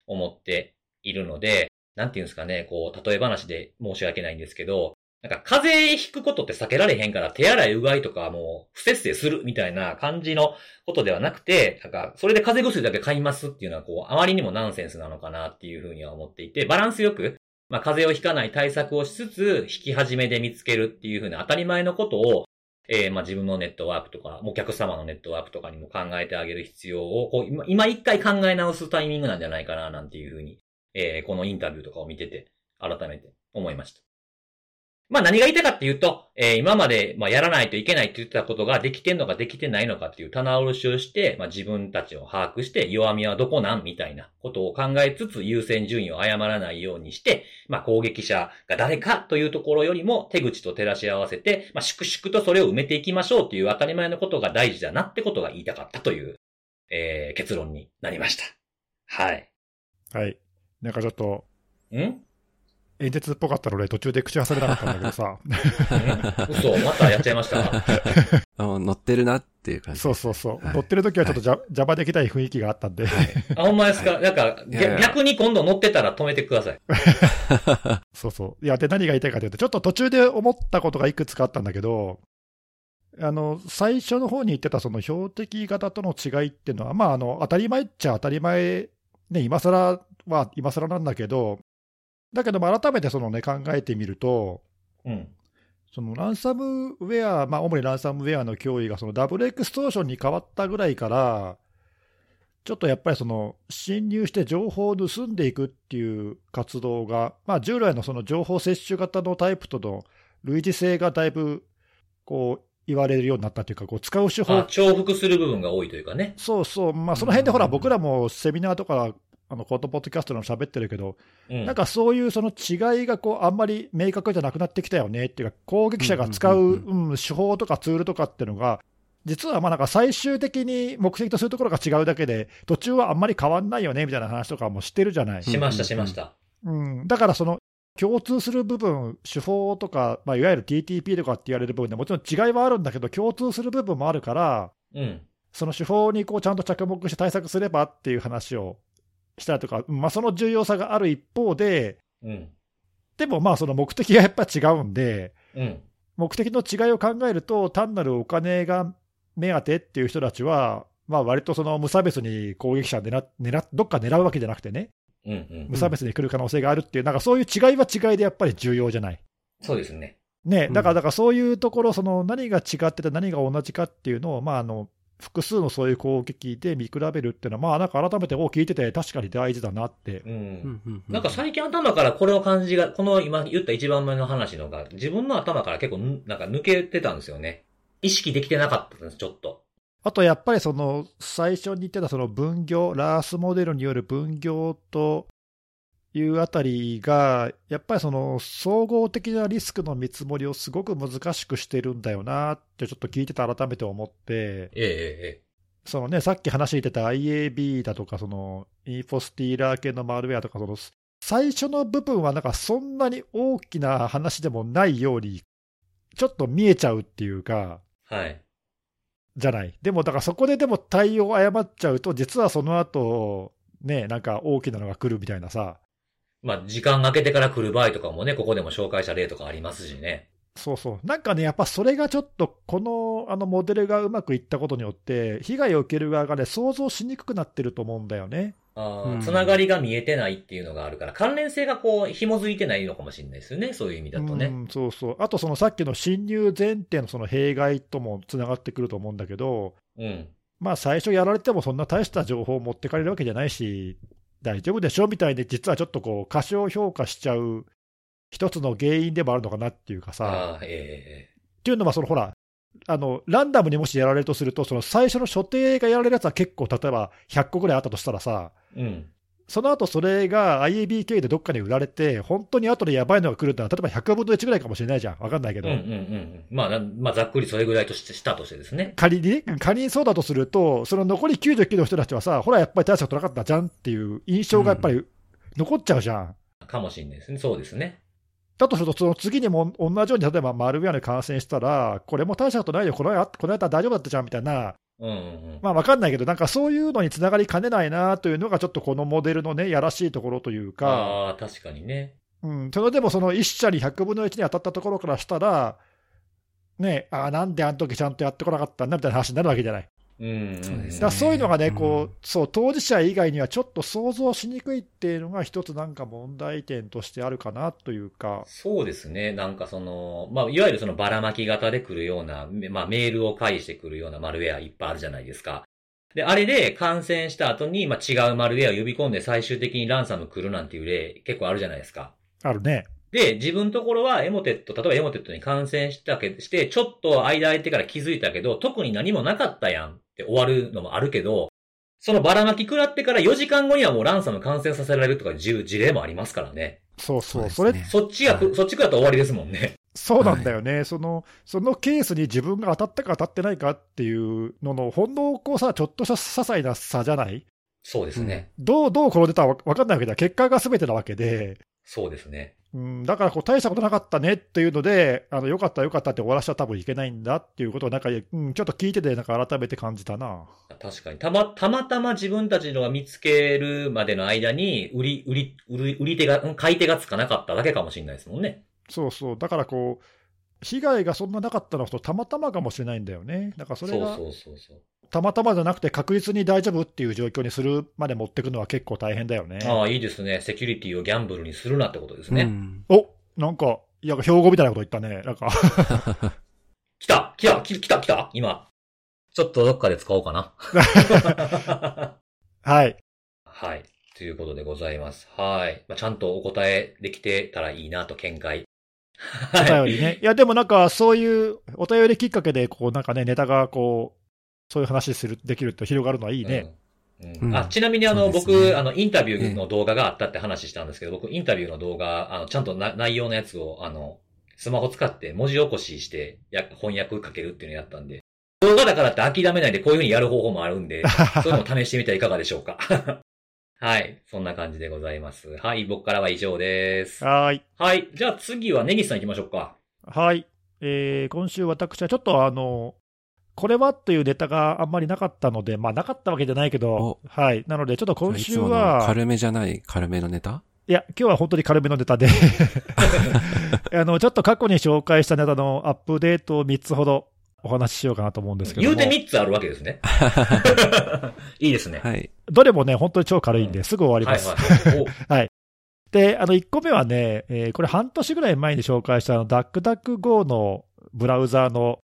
思っているので、なんていうんですかね、こう、例え話で申し訳ないんですけど、なんか風邪ひくことって避けられへんから手洗いうがいとかもう不節制するみたいな感じのことではなくて、なんかそれで風邪薬だけ買いますっていうのはこう、あまりにもナンセンスなのかなっていうふうには思っていて、バランスよく、まあ風邪をひかない対策をしつつ、引き始めで見つけるっていうふうな当たり前のことを、えー、まあ自分のネットワークとか、お客様のネットワークとかにも考えてあげる必要を、こう今、今一回考え直すタイミングなんじゃないかななんていうふうに、えー、このインタビューとかを見てて、改めて思いました。まあ何が言いたいかっていうと、えー今まで、まあやらないといけないって言ってたことができてんのかできてないのかっていう棚卸しをして、まあ自分たちを把握して弱みはどこなんみたいなことを考えつつ優先順位を誤らないようにして、まあ攻撃者が誰かというところよりも手口と照らし合わせて、まあ粛々とそれを埋めていきましょうっていう当たり前のことが大事だなってことが言いたかったという、えー結論になりました。はい。はい。なんかちょっと、ん？演説っぽかったので、途中で口挟めなかったんだけどさ、うん嘘、またやっちゃいました。乗ってるなっていう感じ。そうそうそう、はい乗ってる時はちょっとじゃ、邪魔できたい雰囲気があったんで、あ、ほんまですか、なんか、いやいや逆に今度乗ってたら止めてください。そうそう。いや、で、何が言いたいかというと、ちょっと途中で思ったことがいくつかあったんだけど、あの、最初の方に言ってたその標的型との違いっていうのは、まあ、あの、当たり前っちゃ当たり前、ね、今更は今更なんだけど、だけども改めてそのね、考えてみると、うん。そのランサムウェア、まあ、主にランサムウェアの脅威がそのダブルエクストーションに変わったぐらいから、ちょっとやっぱりその侵入して情報を盗んでいくっていう活動が、まあ、従来のその情報摂取型のタイプとの類似性がだいぶこう言われるようになったというか、こう使う手法あ、重複する部分が多いというかね。そうそう、まあ、その辺でほら、うん僕らもセミナーとか、あのコートポッドキャストでも喋ってるけど、うん。なんかそういうその違いがこうあんまり明確じゃなくなってきたよねっていうか、攻撃者が使ううんうん手法とかツールとかっていうのが、実はまあなんか最終的に目的とするところが違うだけで、途中はあんまり変わんないよねみたいな話とかもしてるじゃない。しました、しました。うん、だからその共通する部分、手法とか、まあ、いわゆる TTP とかって言われる部分でもちろん違いはあるんだけど、共通する部分もあるから、うん。その手法にこうちゃんと着目して対策すればっていう話をしたりとか、まあ、その重要さがある一方で、うん。でもまあその目的がやっぱり違うんで、うん。目的の違いを考えると、単なるお金が目当てっていう人たちは、まあ割とその無差別に攻撃者狙狙どっか狙うわけじゃなくてね、うん。うん無。差別に来る可能性があるっていう、なんかそういう違いは違いでやっぱり重要じゃない。そうですね。ね、うんだからだからそういうところ、その何が違ってて何が同じかっていうのを、まあ、あの複数のそういう攻撃で見比べるっていうのは、まあ、なんか改めて、お聞いてて、確かに大事だなって。う。うんんうんなんか最近頭からこれを感じが、この今言った一番目の話のが、自分の頭から結構ぬなんか抜けてたんですよね。意識できてなかったんです、ちょっと。あとやっぱりその最初に言ってたその分業、ラースモデルによる分業というあたりが、やっぱりその総合的なリスクの見積もりをすごく難しくしてるんだよなって、ちょっと聞いてて改めて思って、えええそのね、さっき話してた IAB だとか、そのインフォスティーラー系のマルウェアとか、その最初の部分はなんかそんなに大きな話でもないように、ちょっと見えちゃうっていうか、えはい。じゃない。でも、だからそこででも対応を誤っちゃうと、実はその後、ね、なんか大きなのが来るみたいなさ、まあ、時間がけてから来る場合とかもね、ここでも紹介した例とかありますしね。そうそう。なんかね、やっぱそれがちょっと、このあのモデルがうまくいったことによって、被害を受ける側がね、想像しにくくなってると思うんだよね。つながりが見えてないっていうのがあるから、関連性がこう、紐づいてないのかもしれないですよね。そういう意味だとね。うん、そうそう。あと、そのさっきの侵入前提のその弊害ともつながってくると思うんだけど、うん。まあ、最初やられてもそんな大した情報を持ってかれるわけじゃないし、大丈夫でしょみたいで、実はちょっとこう、過小評価しちゃう一つの原因でもあるのかなっていうかさ、えっていうのは、そのほら、あのランダムにもしやられるとすると、その最初の所定がやられるやつは結構、例えば100個ぐらいあったとしたらさ、えうん。その後それが IAB 経由でどっかに売られて、本当に後でやばいのが来るってのは、例えば100分の1ぐらいかもしれないじゃん、わかんないけど。うんうんうんうん。まあな、まあ、ざっくりそれぐらいとして、したとしてですね。仮にね、仮にそうだとすると、その残り99の人たちはさ、ほら、やっぱり大したことなかったじゃんっていう印象がやっぱり残っちゃうじゃん。かもしれないですね。そうですね。だとすると、その次にも同じように、例えばマルウェアに感染したら、これも大したことないよ、この間この間大丈夫だったじゃんみたいな、うん。まあ分かんないけど、なんかそういうのにつながりかねないなというのが、ちょっとこのモデルのね、やらしいところというか、ああ、確かにね。うん、それでもその1社に100分の1に当たったところからしたら、ね、ああ、なんであの時ちゃんとやってこなかったんだみたいな話になるわけじゃない。うん。そうですねだからそういうのがね、うんこう、そう、当事者以外にはちょっと想像しにくいっていうのが一つなんか問題点としてあるかなというか、そうですね。なんかその、まあ、いわゆるそのばらまき型で来るような、めまあ、メールを介してくるようなマルウェアいっぱいあるじゃないですか。で、あれで感染した後に、まあ、違うマルウェアを呼び込んで最終的にランサム来るなんていう例結構あるじゃないですか。あるね。で、自分のところはエモテット、例えばエモテットに感染したけして、ちょっと間空いてから気づいたけど、特に何もなかったやんって終わるのもあるけど、そのばらまき食らってから4時間後にはもうランサム感染させられるとかいう事例もありますからね。そうそう、それ、ねそっちがく、はいそっち食らったら終わりですもんね。そうなんだよね、その、そのケースに自分が当たったか当たってないかっていうのの、ほんのこうさ、ちょっとした些細な差じゃない？そうですね。どう、どう転んでたか分かんないわけだ。結果が全てなわけで、そうですね。うん、だからこう大したことなかったねっていうので、あのよかったよかったって終わらしちゃ多分いけないんだっていうことをなんか、うん、ちょっと聞いてて、なんか改めて感じたな。確かに。たま、たまたま自分たちのが見つけるまでの間に、売り、売り、売り、売り手が、うん買い手がつかなかっただけかもしれないですもんね。そうそう、だからこう、被害がそんななかったのとたまたまかもしれないんだよね。だからそれがそうそうそうそう。たまたまじゃなくて確実に大丈夫っていう状況にするまで持っていくのは結構大変だよね。ああ、いいですね。セキュリティをギャンブルにするなってことですうね。ん。おなんか、いや、標語みたいなこと言ったね。なんか、来た来た来た来た今。ちょっとどっかで使おうかな。はい。はい。ということでございます。はい。まあ、ちゃんとお答えできてたらいいなと見解。お便りね。いや、でもなんか、そういうお便りきっかけで、こう、なんかね、ネタがこう、そういう話する、できると広がるのはいいね。うんあちなみにあの、ね僕、あの、インタビューの動画があったって話したんですけど、僕、インタビューの動画、あの、ちゃんとな内容のやつを、あの、スマホ使って文字起こしして、や、翻訳かけるっていうのをやったんで、動画だからって諦めないでこういう風にやる方法もあるんで、そういうのを試してみてはいかがでしょうか。はい。そんな感じでございます。はい。僕からは以上です。はーい。はい。じゃあ次はネギスさん行きましょうか。はい。えー今週私はちょっとあの、これはというネタがあんまりなかったので、まあなかったわけじゃないけどお、はい。なのでちょっと今週は、軽めじゃない軽めのネタいや、今日は本当に軽めのネタで あの、ちょっと過去に紹介したネタのアップデートを3つほどお話ししようかなと思うんですけども言うて3つあるわけですね。いいですね。はい。どれもね、本当に超軽いんで、すぐ終わりはいます。はい。おで、あの、1個目はね、えーこれ半年ぐらい前に紹介したあの、ダックダック GO のブラウザーの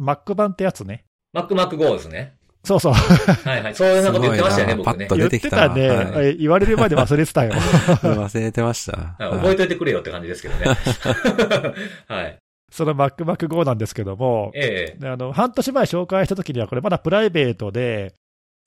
Mac 版ってやつね。マックマック GO ですね。そうそう。はいはい。そういうなこと言ってましたよね、僕ね言ってたたね、はいえー言われるまで忘れてたよ。忘れてました。覚えといてくれよって感じですけどね。はい。その Mac Mac GO なんですけども、ええであの、半年前紹介した時にはこれまだプライベートで、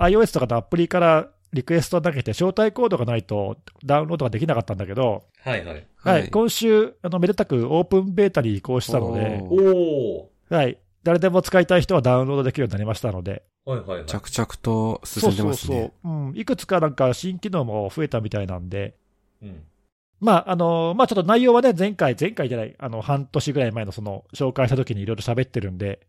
iOS とかのアプリからリクエストを投げて招待コードがないとダウンロードができなかったんだけど、はいはい。はい、今週、あの、めでたくオープンベータに移行したので、おおー。はい、誰でも使いたい人はダウンロードできるようになりましたので、はいはいはい。着々と進んでますね。そうそうそう、うん、いくつかなんか新機能も増えたみたいなんで、うん。まあ、あの、まあちょっと内容はね、前回、前回じゃない、あの、半年ぐらい前のその、紹介した時にいろいろ喋ってるんで、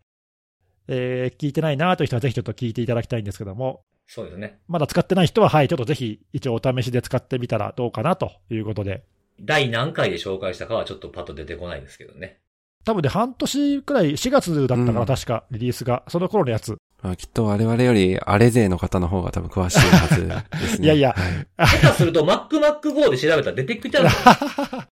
えー聞いてないなという人はぜひちょっと聞いていただきたいんですけども、そうですね。まだ使ってない人は、はい、ちょっとぜひ一応お試しで使ってみたらどうかなということで、第何回で紹介したかはちょっとパッと出てこないですけどね。多分ね、半年くらい、4月だったかな、うん確か、リリースが、その頃のやつ。まあきっと我々よりあれ勢の方の方が多分詳しいはずですね。いやいやはい下手すると、マックマック GO で調べたら出てきたら、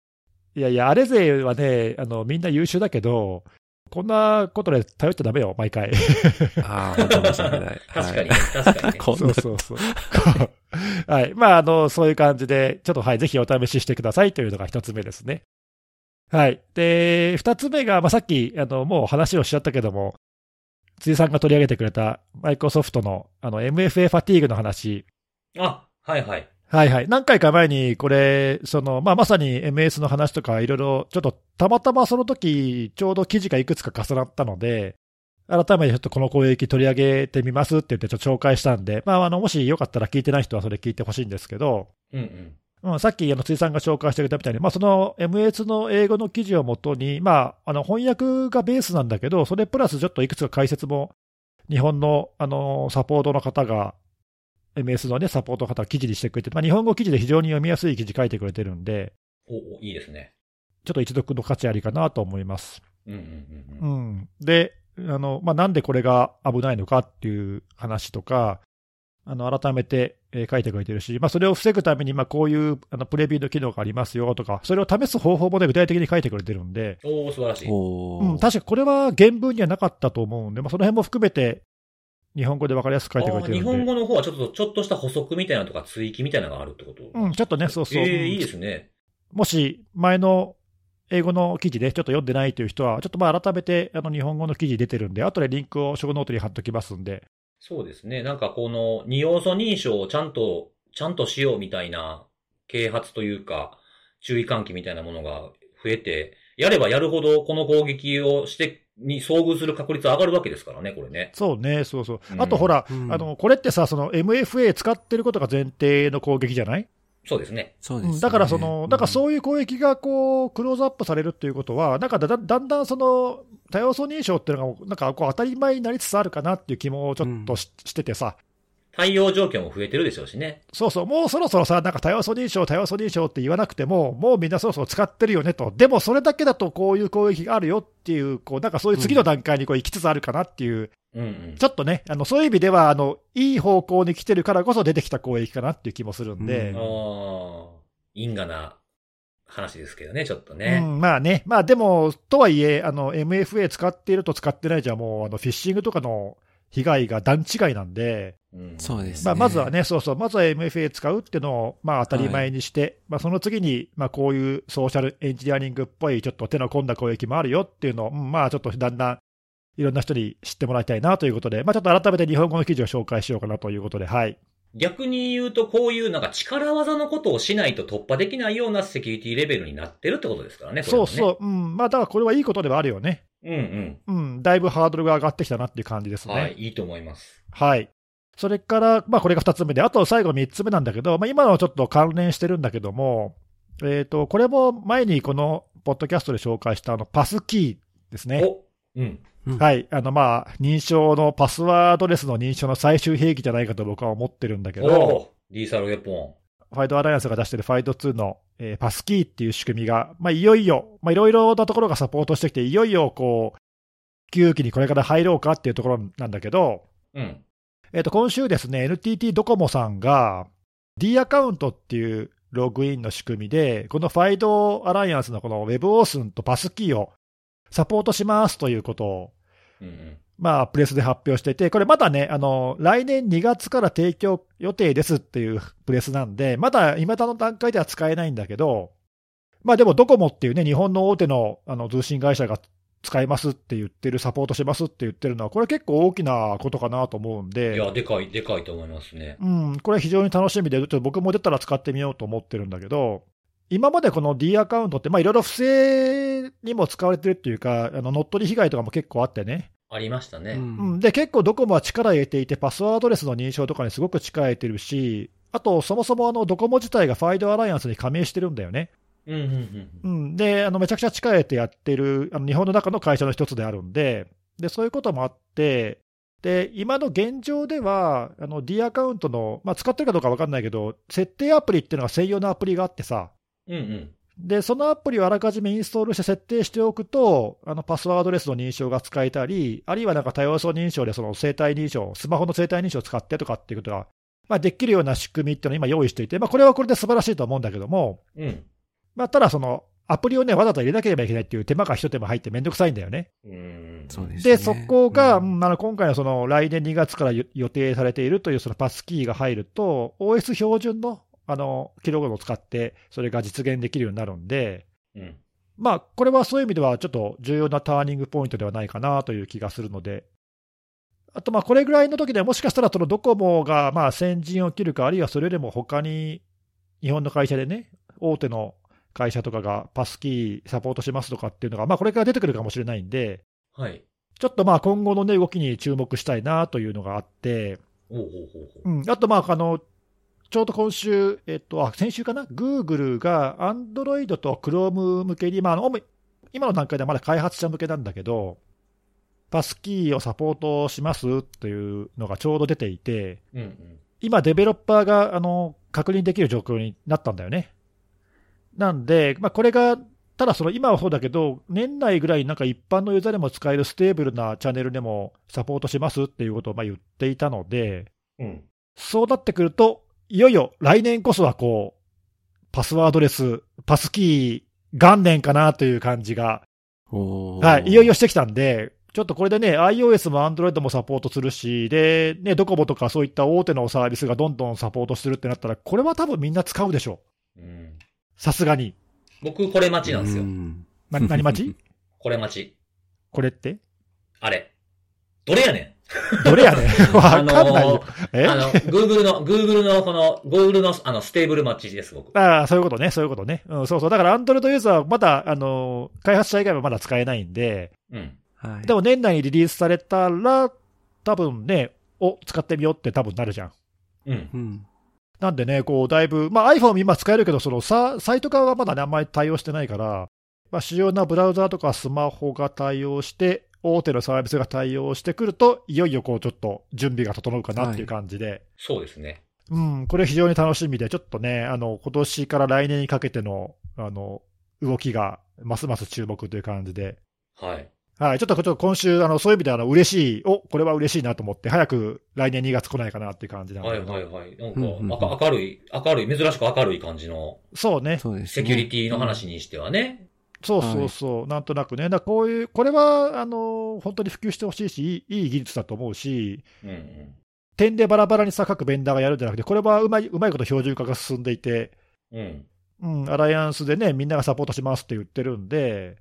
いやいや、あれ勢はね、あの、みんな優秀だけど、こんなことで頼っちゃダメよ、毎回。ああ、本当申し訳ない。確かに確かにそうそうそう。はい。まあ、あの、そういう感じで、ちょっとはい、ぜひお試ししてくださいというのが一つ目ですね。はい。で、二つ目が、まあ、さっき、あの、もう話をしちゃったけども、辻さんが取り上げてくれた、マイクロソフトの、あの、MFA ファティーグの話。あ、はいはい。はいはい。何回か前に、これ、その、まあ、まさに MS の話とか、いろいろ、ちょっと、たまたまその時、ちょうど記事がいくつか重なったので、改めてちょっとこの攻撃取り上げてみますって言って、ちょっと紹介したんで、まあ、あの、もしよかったら聞いてない人はそれ聞いてほしいんですけど、うんうん。うん、さっき、あの、辻さんが紹介してくれたみたいに、まあ、その MS の英語の記事をもとに、まあ、あの、翻訳がベースなんだけど、それプラスちょっといくつか解説も、日本の、あの、サポートの方が、MS のね、サポートの方が記事にしてくれて、まあ、日本語記事で非常に読みやすい記事書いてくれてるんで、お、おいいですね。ちょっと一読の価値ありかなと思います。うんうんうんううん。ん。で、あの、まあ、なんでこれが危ないのかっていう話とか、あの、改めて、えー書いてくれてるし、まあ、それを防ぐために、まあ、こういう、あの、プレビューの機能がありますよとか、それを試す方法もね、具体的に書いてくれてるんで、おー、素晴らしい。おーうん、確かこれは原文にはなかったと思うんで、まあ、その辺も含めて、日本語で分かりやすく書いてくれてるんで。日本語の方はちょっと、ちょっとした補足みたいなのとか追記みたいなのがあるってこと？うん、ちょっとね、そうそう。ええうんいいですね。もし、前の英語の記事でちょっと読んでないという人は、ちょっとまあ改めてあの日本語の記事出てるんで、後でリンクをショーノートに貼っときますんで、そうですね。なんかこの二要素認証をちゃんと、ちゃんとしようみたいな啓発というか、注意喚起みたいなものが増えて、やればやるほどこの攻撃をして、に遭遇する確率上がるわけですからね、これね。そうね、そうそう。うんあとほら、うんあの、これってさ、その MFA 使ってることが前提の攻撃じゃない？そうですね。そうです、ねうんだからその、だからそういう攻撃がこう、クローズアップされるっていうことは、なんかだだだんだんその、多要素認証っていうのが、なんかこう当たり前になりつつあるかなっていう気もちょっとし,、しててさ、対応状況も増えてるでしょうしね。そうそう、もうそろそろさ、なんか多要素認証、多要素認証って言わなくても、もうみんなそろそろ使ってるよねと、でもそれだけだとこういう攻撃があるよっていう、こうなんかそういう次の段階にこう行きつつあるかなっていう、うんうん。ちょっとね、あのそういう意味ではあの、いい方向に来てるからこそ出てきた攻撃かなっていう気もするんで。うんああ、因果な話ですけどね、ちょっとうね。ん、まあね、まあでも、とはいえ、あの MFA 使っていると使ってないじゃ、もうあのフィッシングとかの被害が段違いなんで、うんそうですまあ、まずはね、そうそう、まずは MFA 使うっていうのを、まあ、当たり前にして、まあ、その次に、まあ、こういうソーシャルエンジニアリングっぽい、ちょっと手の込んだ攻撃もあるよっていうのを、うんまあ、ちょっとだんだんいろんな人に知ってもらいたいなということで、まあ、ちょっと改めて日本語の記事を紹介しようかなということで、はい。逆に言うと、こういうなんか力技のことをしないと突破できないようなセキュリティレベルになってるってことですからね、そうう。そう、うん、まあ、だからこれはいいことではあるよね。うんうん。うん、だいぶハードルが上がってきたなっていう感じですね。はい、いいと思います。はい。それから、まあ、これが2つ目で、あと最後3つ目なんだけど、まあ、今のはちょっと関連してるんだけども、えっ、と、これも前にこのポッドキャストで紹介したあのパスキーですね。おうん。はい。あの、まあ、認証のパスワードレスの認証の最終兵器じゃないかと僕は思ってるんだけおど、おリーサルウェポファイドアライアンスが出してるファイド2の、えーパスキーっていう仕組みが、まあ、いよいよ、まあ、いろいろなところがサポートしてきて、いよいよこう、9期にこれから入ろうかっていうところなんだけど、ン。うん。えっ、と、今週ですね、NTT ドコモさんが D アカウントっていうログインの仕組みで、このファイドアライアンスのこの Web オースンとパスキーをサポートしますということを、うんうん。まあ、プレスで発表していて、これまだね、あの、来年2月から提供予定ですっていうプレスなんで、まだ今だの段階では使えないんだけど、まあでもドコモっていうね、日本の大手のあの通信会社が使いますって言ってる、サポートしますって言ってるのは、これ結構大きなことかなと思うんで。いや、でかい、でかいと思いますね。うん、これ非常に楽しみで、ちょっと僕も出たら使ってみようと思ってるんだけど、今までこの D アカウントって、まあいろいろ不正にも使われてるっていうか、あの乗っ取り被害とかも結構あってね。ありましたね。うん、で、結構ドコモは力入れていて、パスワードレスの認証とかにすごく力入れてるし、あと、そもそもあのドコモ自体がファイドアライアンスに加盟してるんだよね。うんうんうん。うん、で、あのめちゃくちゃ力入れてやってる、あの日本の中の会社の一つであるんで、で、そういうこともあって、で、今の現状では、あの D アカウントの、まあ、使ってるかどうか分かんないけど、設定アプリっていうのが専用のアプリがあってさ、うんうん。で、そのアプリをあらかじめインストールして設定しておくと、あのパスワードレスの認証が使えたり、あるいはなんか多要素認証でその生体認証、スマホの生体認証を使ってとかっていうことが、まあ、できるような仕組みっていうのを今用意していて、まあ、これはこれで素晴らしいと思うんだけども、うん。まあ、ただその、アプリをね、わざと入れなければいけないっていう手間が一手間入ってめんどくさいんだよね。うん。そうですで、そこが、ううんんあの今回のその来年2月から予予定されているというそのパスキーが入ると、OS 標準のあの記録を使って、それが実現できるようになるんで、うん。まあ、これはそういう意味では、ちょっと重要なターニングポイントではないかなという気がするので、あと、まあ、これぐらいの時でもしかしたら、そのドコモがまあ先陣を切るか、あるいはそれよりも他に日本の会社でね、大手の会社とかがパスキーサポートしますとかっていうのが、まあ、これから出てくるかもしれないんで、はい。ちょっとまあ今後の、ね、動きに注目したいなというのがあって。うん、あとまああの、ちょうど今週、えっと、あ先週かな、グーグルが Android と Chrome 向けに、まあ、今の段階ではまだ開発者向けなんだけど、パスキーをサポートしますっていうのがちょうど出ていて、うんうん。今、デベロッパーがあの確認できる状況になったんだよね。なんで、まあ、これが、ただその今はそうだけど、年内ぐらいになんか一般のユーザーでも使える stable なチャンネルでもサポートしますっていうことをまあ言っていたので、うん。そうなってくると、いよいよ来年こそはこう、パスワードレス、パスキー元年かなという感じが、はい、いよいよしてきたんで、ちょっとこれでね、iOS も Android もサポートするし、で、ね、ドコモとかそういった大手のサービスがどんどんサポートするってなったら、これは多分みんな使うでしょう。さすがに。僕、これ待ちなんですよう。んな、何待ち？これ待ち。これって？あれ。どれやね どれやねん わかんないよ。え？ん。あの、Google の、Google の、この、Google の、あの、ステーブルマッチです、僕。ああ、そういうことね、そういうことね。うん、そうそう。だから Android ユーザーはまだ、あの、開発者以外はまだ使えないんで、うん。はい。でも年内にリリースされたら、多分ね、お、使ってみようって多分なるじゃん。うん。うん。なんでね、こう、だいぶ、まあ iPhone 今使えるけど、そのササイト側はまだね、あんまり対応してないから、まあ主要なブラウザーとかスマホが対応して、大手のサービスが対応してくると、いよいよこう、ちょっと準備が整うかなっていう感じで、そうですね。うん、これ非常に楽しみで、ちょっとね、あの、今年から来年にかけての、あの、動きが、ますます注目という感じで、はい。はい、ちょっとちょっと今週、あの、そういう意味であの、嬉しい、お、これは嬉しいなと思って、早く来年2月来ないかなっていう感じなんで、はいはいはい。なんか、うん明るい、明るい、珍しく明るい感じのそうね、そうですね。セキュリティの話にしてはね。そうそうそう、なんとなくね、だこういう、これは、あの、本当に普及してほしいし、いいいい技術だと思うし、うんうん。点でバラバラにさ、各ベンダーがやるんじゃなくて、これはうまい、うまいこと標準化が進んでいて、うん。うん、アライアンスでね、みんながサポートしますって言ってるんで、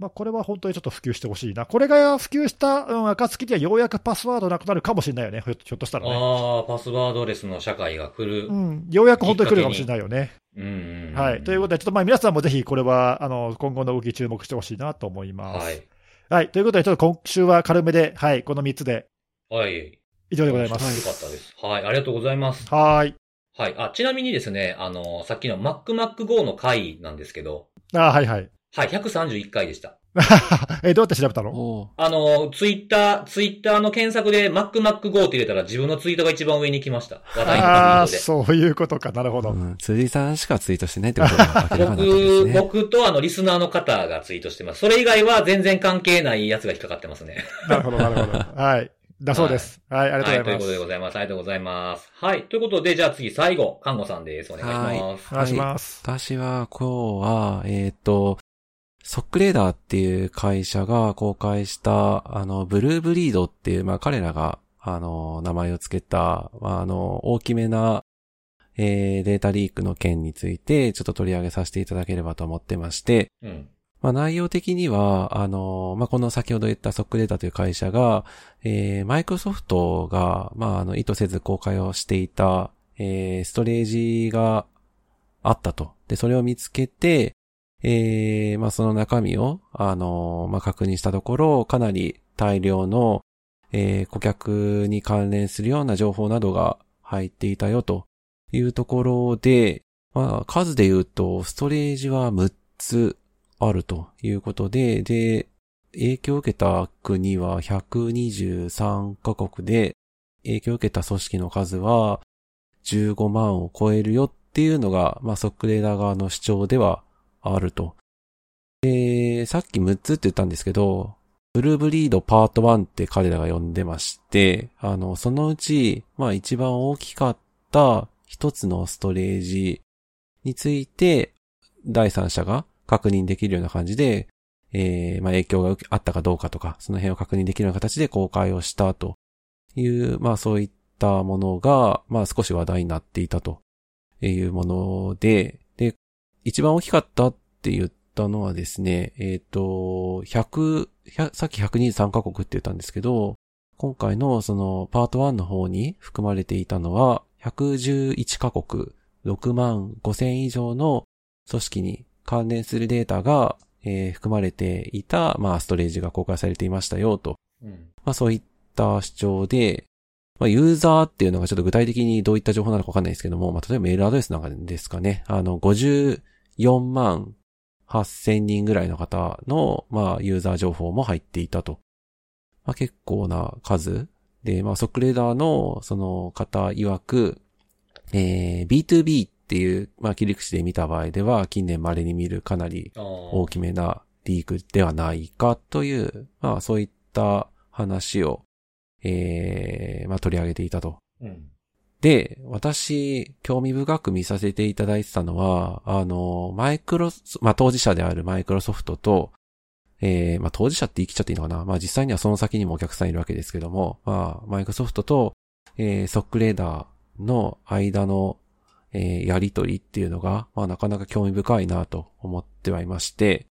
まあ、これは本当にちょっと普及してほしいな。これが普及した、うん、暁にはようやくパスワードなくなるかもしれないよね、ひょっとしたらね。ああ、パスワードレスの社会が来る。うん、ようやく本当に来るかもしれないよね。うん。はい。ということで、ちょっとまあ皆さんもぜひこれは、あの、今後の動き注目してほしいなと思います。はい。はい。ということで、ちょっと今週は軽めで、はい、この3つではい。以上でございまよす。かったです。はい。ありがとうございます。はい。はい。あ、ちなみにですね、あの、さっきの MacMacGo の回なんですけど、あはいはい。はい、131回でした。え、どうやって調べたの？あの、ツイッター、ツイッターの検索で MacMacGo って入れたら自分のツイートが一番上に来ました。話題のああー、ツイーそういうことか。なるほど。うん、辻さんしかツイートしてないってことが明らかトで。になったんです僕、ね。僕とあの、リスナーの方がツイートしてます。それ以外は全然関係ないやつが引っかかってますね。なるほど、なるほど。はい。だそうです。はい、ありがとうございます。はい、ということでございます。ありがとうございます。はい、ということで、じゃあ次最後、看護さんです。お願いします。お願いします。私は、今日は、えっ、と、ソックレーダーっていう会社が公開した、あの、ブルーブリードっていう、まあ彼らが、あの、名前を付けた、まああの、大きめな、えー、データリークの件について、ちょっと取り上げさせていただければと思ってまして、うん。まあ内容的には、あの、まあこの先ほど言ったソックデータという会社が、えー、マイクロソフトが、まああの、意図せず公開をしていた、えー、ストレージがあったと。で、それを見つけて、えー、まあその中身を、あの、まあ確認したところ、かなり大量の、えー、顧客に関連するような情報などが入っていたよというところで、まあ数で言うと、ストレージは6つあるということで、で、影響を受けた国は123カ国で、影響を受けた組織の数は15万を超えるよっていうのが、まあ、ソックレーダー側の主張ではあると。で、さっき6つって言ったんですけど、ブルーブリードパート1って彼らが呼んでまして、あの、そのうち、まあ一番大きかった一つのストレージについて、第三者が確認できるような感じで、えー、まあ影響があったかどうかとか、その辺を確認できるような形で公開をしたという、まあそういったものが、まあ少し話題になっていたというもの、で、一番大きかったって言ったのはですね、えっ、と、100、100さっき123カ国って言ったんですけど、今回のそのパート1の方に含まれていたのは、111カ国、6万5千以上の組織に関連するデータが、えー含まれていた、まあ、ストレージが公開されていましたよ、と。うん。まあ、そういった主張で、まあ、ユーザーっていうのがちょっと具体的にどういった情報なのかわかんないですけども、まあ、例えばメールアドレスなんかですかね。あの、54万8000人ぐらいの方の、まあ、ユーザー情報も入っていたと。まあ、結構な数。で、まあ、ソックレーダーの、その方曰く、えー、B2B っていう、まあ、切り口で見た場合では、近年稀に見るかなり大きめなリークではないかという、まあそういった話を、えー、まあ取り上げていたと。うん。で、私、興味深く見させていただいてたのは、あの、マイクロス、まあ当事者であるマイクロソフトと、えー、まあ当事者って言い切っちゃっていいのかなまあ実際にはその先にもお客さんいるわけですけども、まあマイクロソフトと、えー、ソックレーダーの間の、えー、やりとりっていうのが、まあなかなか興味深いなと思ってはいまして、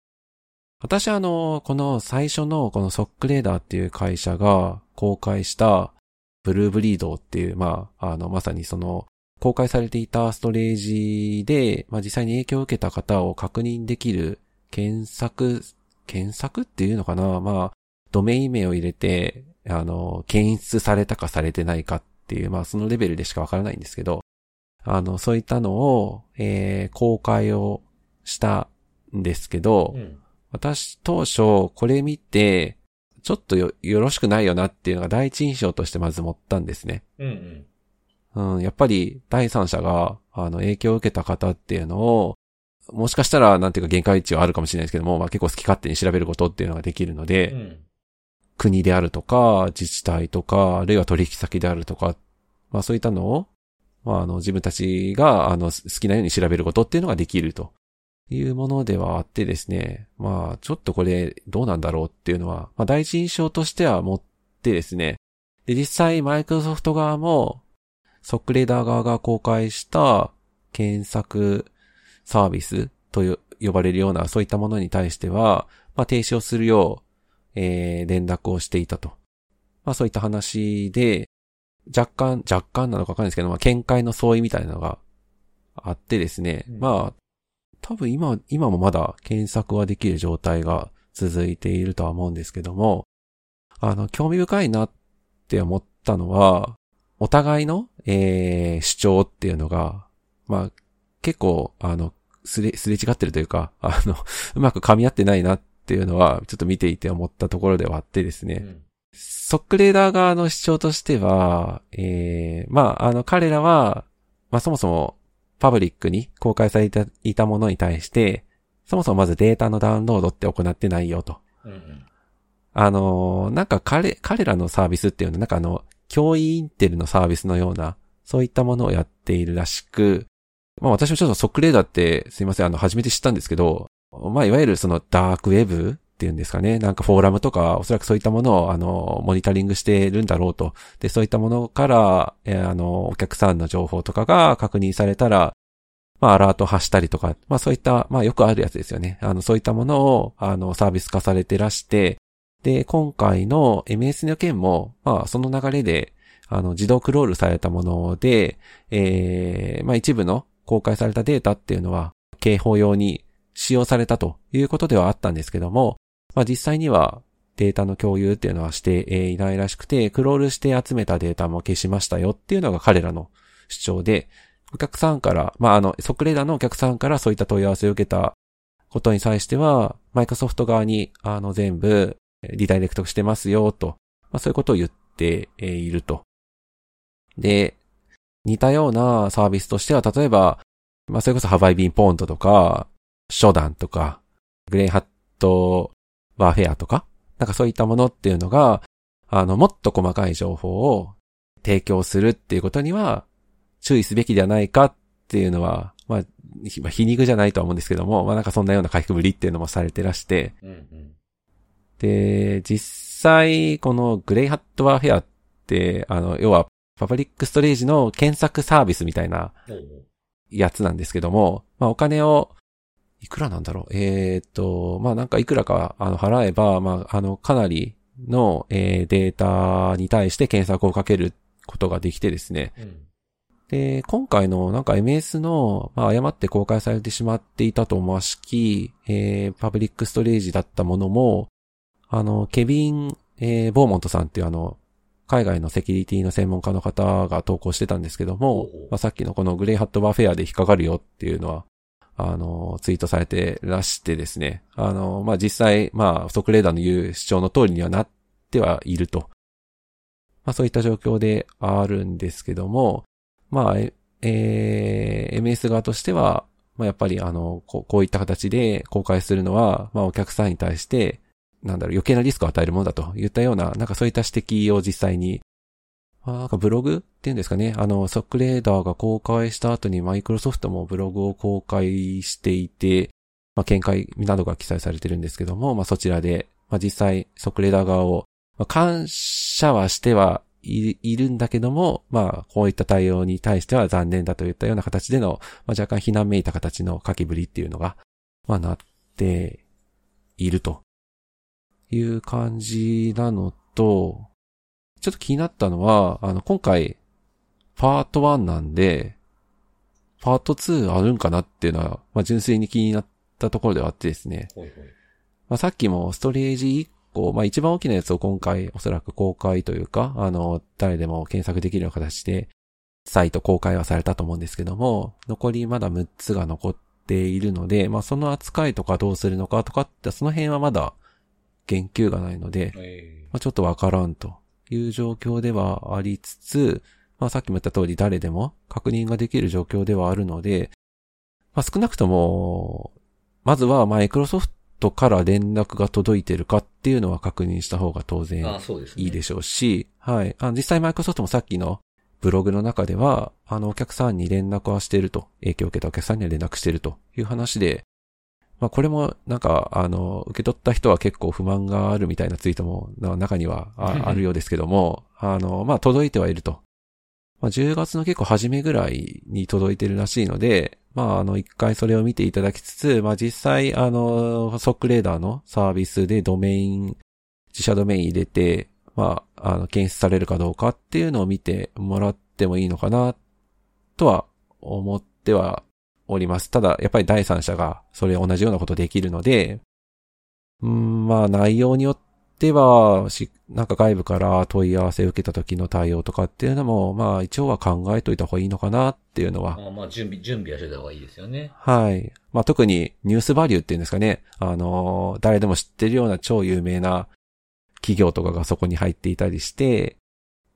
私はあの、この最初のこのソックレーダーっていう会社が公開したブルーブリードっていう、まあ、あの、まさにその、公開されていたストレージで、まあ実際に影響を受けた方を確認できる検索、検索っていうのかなまあ、ドメイン名を入れて、あの、検出されたかされてないかっていう、まあそのレベルでしかわからないんですけど、あの、そういったのを、えー、公開をしたんですけど、うん。私当初これ見て、ちょっとよ、よろしくないよなっていうのが第一印象としてまず持ったんですね。うんうん。うん、やっぱり第三者が、あの、影響を受けた方っていうのを、もしかしたら、なんていうか限界値はあるかもしれないですけども、まあ結構好き勝手に調べることっていうのができるので、うん。国であるとか、自治体とか、あるいは取引先であるとか、まあそういったのを、まああの自分たちが、あの、好きなように調べることっていうのができるというものではあってですね、まあちょっとこれどうなんだろうっていうのは、まあ第一印象としては持ってですね、で実際マイクロソフト側も、ソックレーダー側が公開した検索サービスとよ呼ばれるようなそういったものに対しては、まあ停止をするよう、えー、連絡をしていたと。まあそういった話で、若干、若干なのかわかんないですけど、まあ見解の相違みたいなのがあってですね、うんまあ、多分今、今もまだ検索はできる状態が続いているとは思うんですけども、あの、興味深いなって思ったのは、お互いの、えー、主張っていうのが、まあ、結構、あの、すれ、すれ違ってるというか、あの、うまく噛み合ってないなっていうのは、ちょっと見ていて思ったところではあってですね。うん。ソックレーダー側の主張としては、えー、まあ、あの、彼らは、まあ、そもそも、パブリックに公開されていたものに対して、そもそもまずデータのダウンロードって行ってないよと。うんうん。あのーなんか彼、彼らのサービスっていうのは、なんかあの、教員インテルのサービスのような、そういったものをやっているらしく、まあ私もちょっとソックレーダーって、すいません、あの、初めて知ったんですけど、まあいわゆるそのダークウェブっていうんですかね、なんかフォーラムとか、おそらくそういったものを、あの、モニタリングしてるんだろうと。で、そういったものから、えーあの、お客さんの情報とかが確認されたら、まあ、アラート発したりとか、まあそういった、まあよくあるやつですよね。あの、そういったものを、あの、サービス化されてらして、で、今回の MS の件も、まあ、その流れで、あの、自動クロールされたもので、えー、まあ一部の公開されたデータっていうのは、警報用に使用されたということではあったんですけども、まあ実際にはデータの共有っていうのはしていないらしくて、クロールして集めたデータも消しましたよっていうのが彼らの主張で、お客さんから、まああの、ソクレダのお客さんからそういった問い合わせを受けたことに際しては、マイクロソフト側に、あの、全部、リダイレクトしてますよ、と。まあそういうことを言っていると。で、似たようなサービスとしては、例えば、まあそれこそハワイビンポントとか、初段とか、グレイハットワーフェアとか、なんかそういったものっていうのが、あの、もっと細かい情報を提供するっていうことには、注意すべきではないかっていうのは、まあ、皮肉じゃないとは思うんですけども、まあなんかそんなような書きぶりっていうのもされてらして、うんうん。で、実際、このグレイハットワーフェアって、あの、要は、パブリックストレージの検索サービスみたいなやつなんですけども、まあお金を、いくらなんだろう？えーっと、まあなんかいくらか、あの、払えば、まあ、あの、かなりの、えーデータに対して検索をかけることができてですね。うん。で、今回のなんか MS の、まあ、誤って公開されてしまっていたと思わしき、えー、パブリックストレージだったものも、あの、ケビン、えー、ボーモントさんっていうあの、海外のセキュリティの専門家の方が投稿してたんですけどもまあ、さっきのこのグレイハットバーフェアで引っかかるよっていうのは、あの、ツイートされてらしてですね、あの、まあ、実際、まあ、ソクレーダーの言う主張の通りにはなってはいると。まあ、そういった状況であるんですけども、まあ、えー MS 側としては、まあ、やっぱりあの、こうこういった形で公開するのは、まあ、お客さんに対して、なんだろう、余計なリスクを与えるものだと言ったような、なんかそういった指摘を実際に、まあ、なんかブログっていうんですかね、あの、ソックレーダーが公開した後にマイクロソフトもブログを公開していて、まあ、見解などが記載されてるんですけども、まあ、そちらで、まあ、実際、ソックレーダー側を、まあ、感謝はしてはいいるんだけども、まあ、こういった対応に対しては残念だといったような形での、まあ、若干非難めいた形の書きぶりっていうのが、まあ、なっているという感じなのと、ちょっと気になったのは、あの、今回、パート1なんで、パート2あるんかなっていうのは、まあ、純粋に気になったところではあってですね。ほいほい。まあ、さっきもストレージ1個、まあ、一番大きなやつを今回おそらく公開というか、あの、誰でも検索できるような形でサイト公開はされたと思うんですけども、残りまだ6つが残っているので、まあその扱いとかどうするのかとかって、その辺はまだ言及がないので、まあ、ちょっとわからんという状況ではありつつ、まあさっきも言った通り誰でも確認ができる状況ではあるので、まあ少なくとも、まずはマイクロソフトから連絡が届いてるかっていうのは確認した方が当然いいでしょうし、はい。あ実際マイクロソフトもさっきのブログの中では、あの、お客さんに連絡はしていると、影響を受けたお客さんには連絡しているという話で、まあこれもなんか、あの、受け取った人は結構不満があるみたいなツイートも中にはあるようですけども、あの、まあ届いてはいると。まあ10月の結構初めぐらいに届いてるらしいので、まああの一回それを見ていただきつつ、まあ実際あの、ソックレーダーのサービスでドメイン、自社ドメイン入れて、まあ、あの、検出されるかどうかっていうのを見てもらってもいいのかな、とは思ってはおります。ただ、やっぱり第三者がそれ同じようなことできるので、うん、まあ内容によっては、し、なんか外部から問い合わせを受けた時の対応とかっていうのも、まあ一応は考えといた方がいいのかなっていうのは。まあまあ準備、準備はしてた方がいいですよね。はい。まあ特にニュースバリューっていうんですかね。あの、誰でも知ってるような超有名な企業とかがそこに入っていたりして、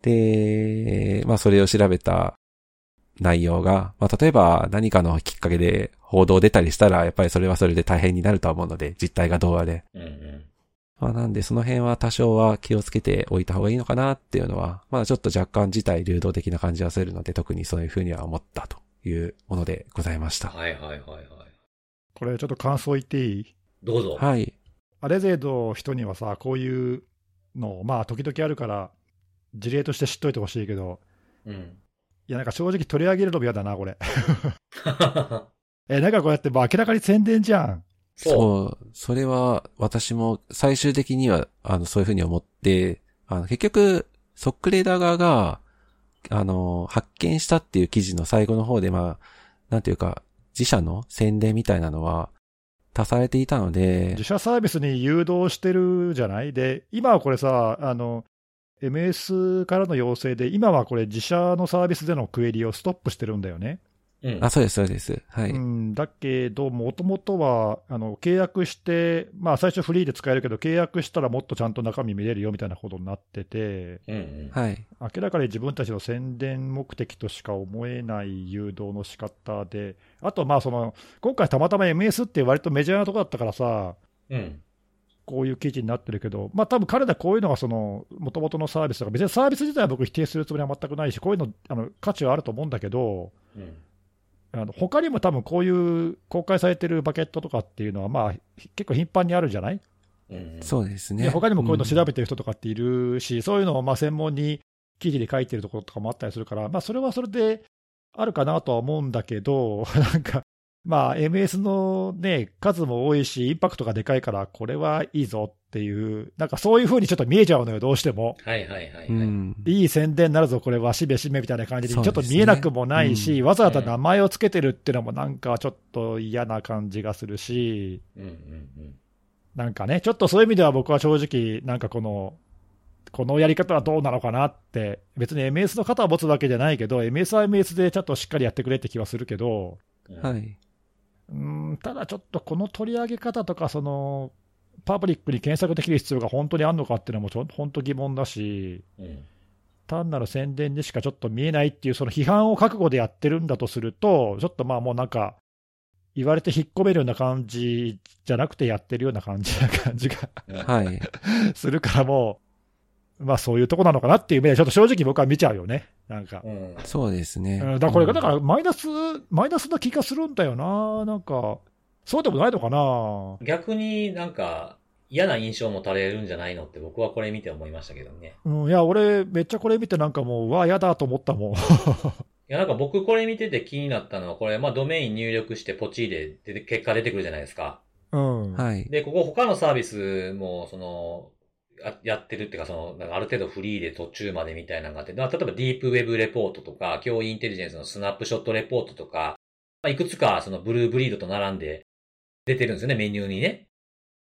で、まあそれを調べた内容が、まあ例えば何かのきっかけで報道出たりしたら、やっぱりそれはそれで大変になるとは思うので、実態がどうあれ。うんうん、まあなんでその辺は多少は気をつけておいた方がいいのかなっていうのは、まあちょっと若干自体流動的な感じはするので、特にそういうふうには思ったというものでございました。はいはいはいはい。これちょっと感想言っていい？どうぞ。はい。あれ程度人にはさ、こういうの、まあ、時々あるから、事例として知っといてほしいけど、うん、いや、なんか正直取り上げるのも嫌だな、これ。え、なんかこうやってもう明らかに宣伝じゃん。そう。それは、私も最終的には、あの、そういうふうに思って、あの、結局、ソックレーダー側が、あの、発見したっていう記事の最後の方で、まあ、なんていうか、自社の宣伝みたいなのは、足されていたので。自社サービスに誘導してるじゃない？で、今はこれさ、あの、MS からの要請で、今はこれ自社のサービスでのクエリをストップしてるんだよね。うん、あ、そうです、そうです。はい。うん、だけど、もともとは、あの、契約して、まあ、最初フリーで使えるけど、契約したらもっとちゃんと中身見れるよみたいなことになってて、うんうん、はい。明らかに自分たちの宣伝目的としか思えない誘導の仕方で、あと、まあ、その、今回たまたま MS って割とメジャーなとこだったからさ、うん。こういう記事になってるけど、まあ多分彼らこういうのがその、もともとのサービスとか、別にサービス自体は僕否定するつもりは全くないし、こういうの、あの、価値はあると思うんだけど、うんあの他にも多分こういう公開されてるバケットとかっていうのは、まあ、結構頻繁にあるじゃない？そうですね。他にもこういうの調べてる人とかっているし、うん、そういうのをまあ専門に記事で書いてるところとかもあったりするから、まあ、それはそれであるかなとは思うんだけど、なんか、まあ、MS のね、数も多いし、インパクトがでかいから、これはいいぞっていう、なんかそういうふうにちょっと見えちゃうのよ、どうしても。はいはいはい、はい。いい宣伝になるぞ、これは、しべしめみたいな感じで、ちょっと見えなくもないし、ねうん、わざわざ名前をつけてるっていうのもなんかちょっと嫌な感じがするし、うんうんうん、なんかね、ちょっとそういう意味では僕は正直、なんかこの、このやり方はどうなのかなって、別に MS の肩を持つわけじゃないけど、MS は MS でちょっとしっかりやってくれって気はするけど、はい。うんただちょっとこの取り上げ方とか、そのパブリックに検索できる必要が本当にあるのかっていうのもちょ本当疑問だし、うん、単なる宣伝でしかちょっと見えないっていう、その批判を覚悟でやってるんだとすると、ちょっとまあもうなんか、言われて引っ込めるような感じじゃなくてやってるような感じな感じがはい、するからもう、まあそういうとこなのかなっていう目で、ちょっと正直僕は見ちゃうよね。なんか。うん、そうですね。だからこれが、だからマイナス、マイナスな気がするんだよな。なんか、そうでもないのかな？逆になんか、嫌な印象も垂れるんじゃないのって僕はこれ見て思いましたけどね。うん、いや、俺、めっちゃこれ見てなんかもう、うわ、嫌だと思ったもん。いや、なんか僕これ見てて気になったのは、これ、まあドメイン入力してポチで結果出てくるじゃないですか。うん。はい。で、ここ他のサービスも、その、やってるっていうか、その、なんかある程度フリーで途中までみたいなのがあって、例えばディープウェブレポートとか、教員インテリジェンスのスナップショットレポートとか、まあ、いくつかそのブルーブリードと並んで出てるんですよね、メニューにね。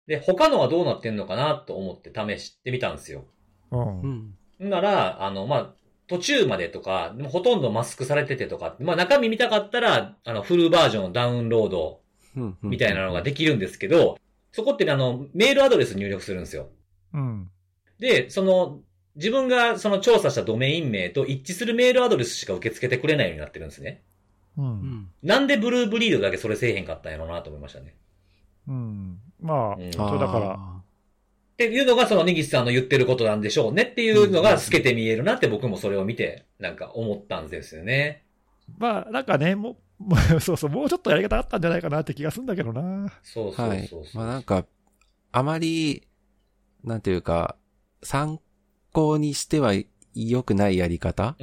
で、他のはどうなってんのかなと思って試してみたんですよ。うん。なら、あの、まあ、途中までとか、でもほとんどマスクされててとか、まあ中身見たかったら、あの、フルバージョンをダウンロードみたいなのができるんですけど、そこってね、あの、メールアドレス入力するんですよ。うん。で、その、自分がその調査したドメイン名と一致するメールアドレスしか受け付けてくれないようになってるんですね。う。うんん。なんでブルーブリードだけそれせえへんかったんやろうなと思いましたね。うん。まあ、うんそうだから、っていうのがそのネギスさんの言ってることなんでしょうねっていうのが透けて見えるなって僕もそれを見てなんか思ったんですよね。まあ、なんかね、もう、そうそう、もうちょっとやり方あったんじゃないかなって気がするんだけどな。そうそうはいそう。そう。まあなんか、あまり、なんていうか、参考にしては良くないやり方。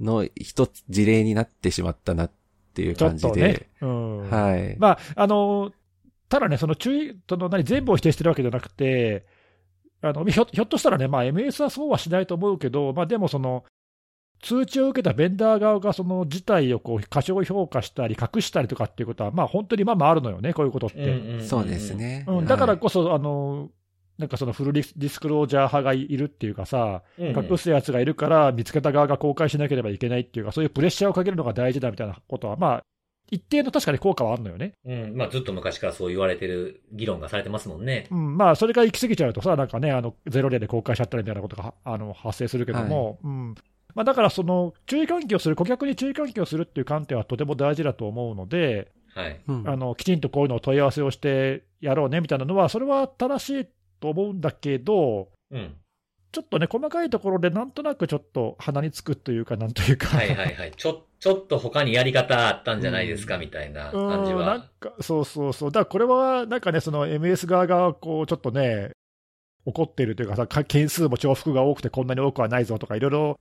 の一つ事例になってしまったなっていうちょ感じで。っとね。うん。はい。まあ、あの、ただね、その注意、その何、全部を否定してるわけじゃなくて、あの、ひょひょっとしたらね、まあ、MS はそうはしないと思うけど、まあ、でもその、通知を受けたベンダー側がその事態をこう過小評価したり、隠したりとかっていうことは、まあ、本当にまあまああるのよね、こういうことって。そうです。ね。うん、だからこそ、あの、なんかそのフルディスクロージャー派がいるっていうかさ、うんうん隠すやつがいるから、見つけた側が公開しなければいけないっていうか、そういうプレッシャーをかけるのが大事だみたいなことは、まあ、一定の確かに効果はあるのよね。うん。まあずっと昔からそう言われてる議論がされてますもんね。うん、まあ、それが行き過ぎちゃうとさ、なんかね、あのゼロ例で公開しちゃったりみたいなことがあの発生するけども、うんまあ、だから、その注意喚起をする、顧客に注意喚起をするっていう観点はとても大事だと思うので、はい。うんあのきちんとこういうのを問い合わせをしてやろうねみたいなのは、それは正しいと思うんだけど、うん。ちょっとね、細かいところでなんとなくちょっと鼻につくというか、なんというか。はいはいはい。ちょ、ちょっと他にやり方あったんじゃないですかみたいな感じうん、なんは。か、そうそうそう。だからこれは、なんかね、その MS 側が、こう、ちょっとね、怒ってるというかさ、か件数も重複が多くてこんなに多くはないぞとか、いろいろ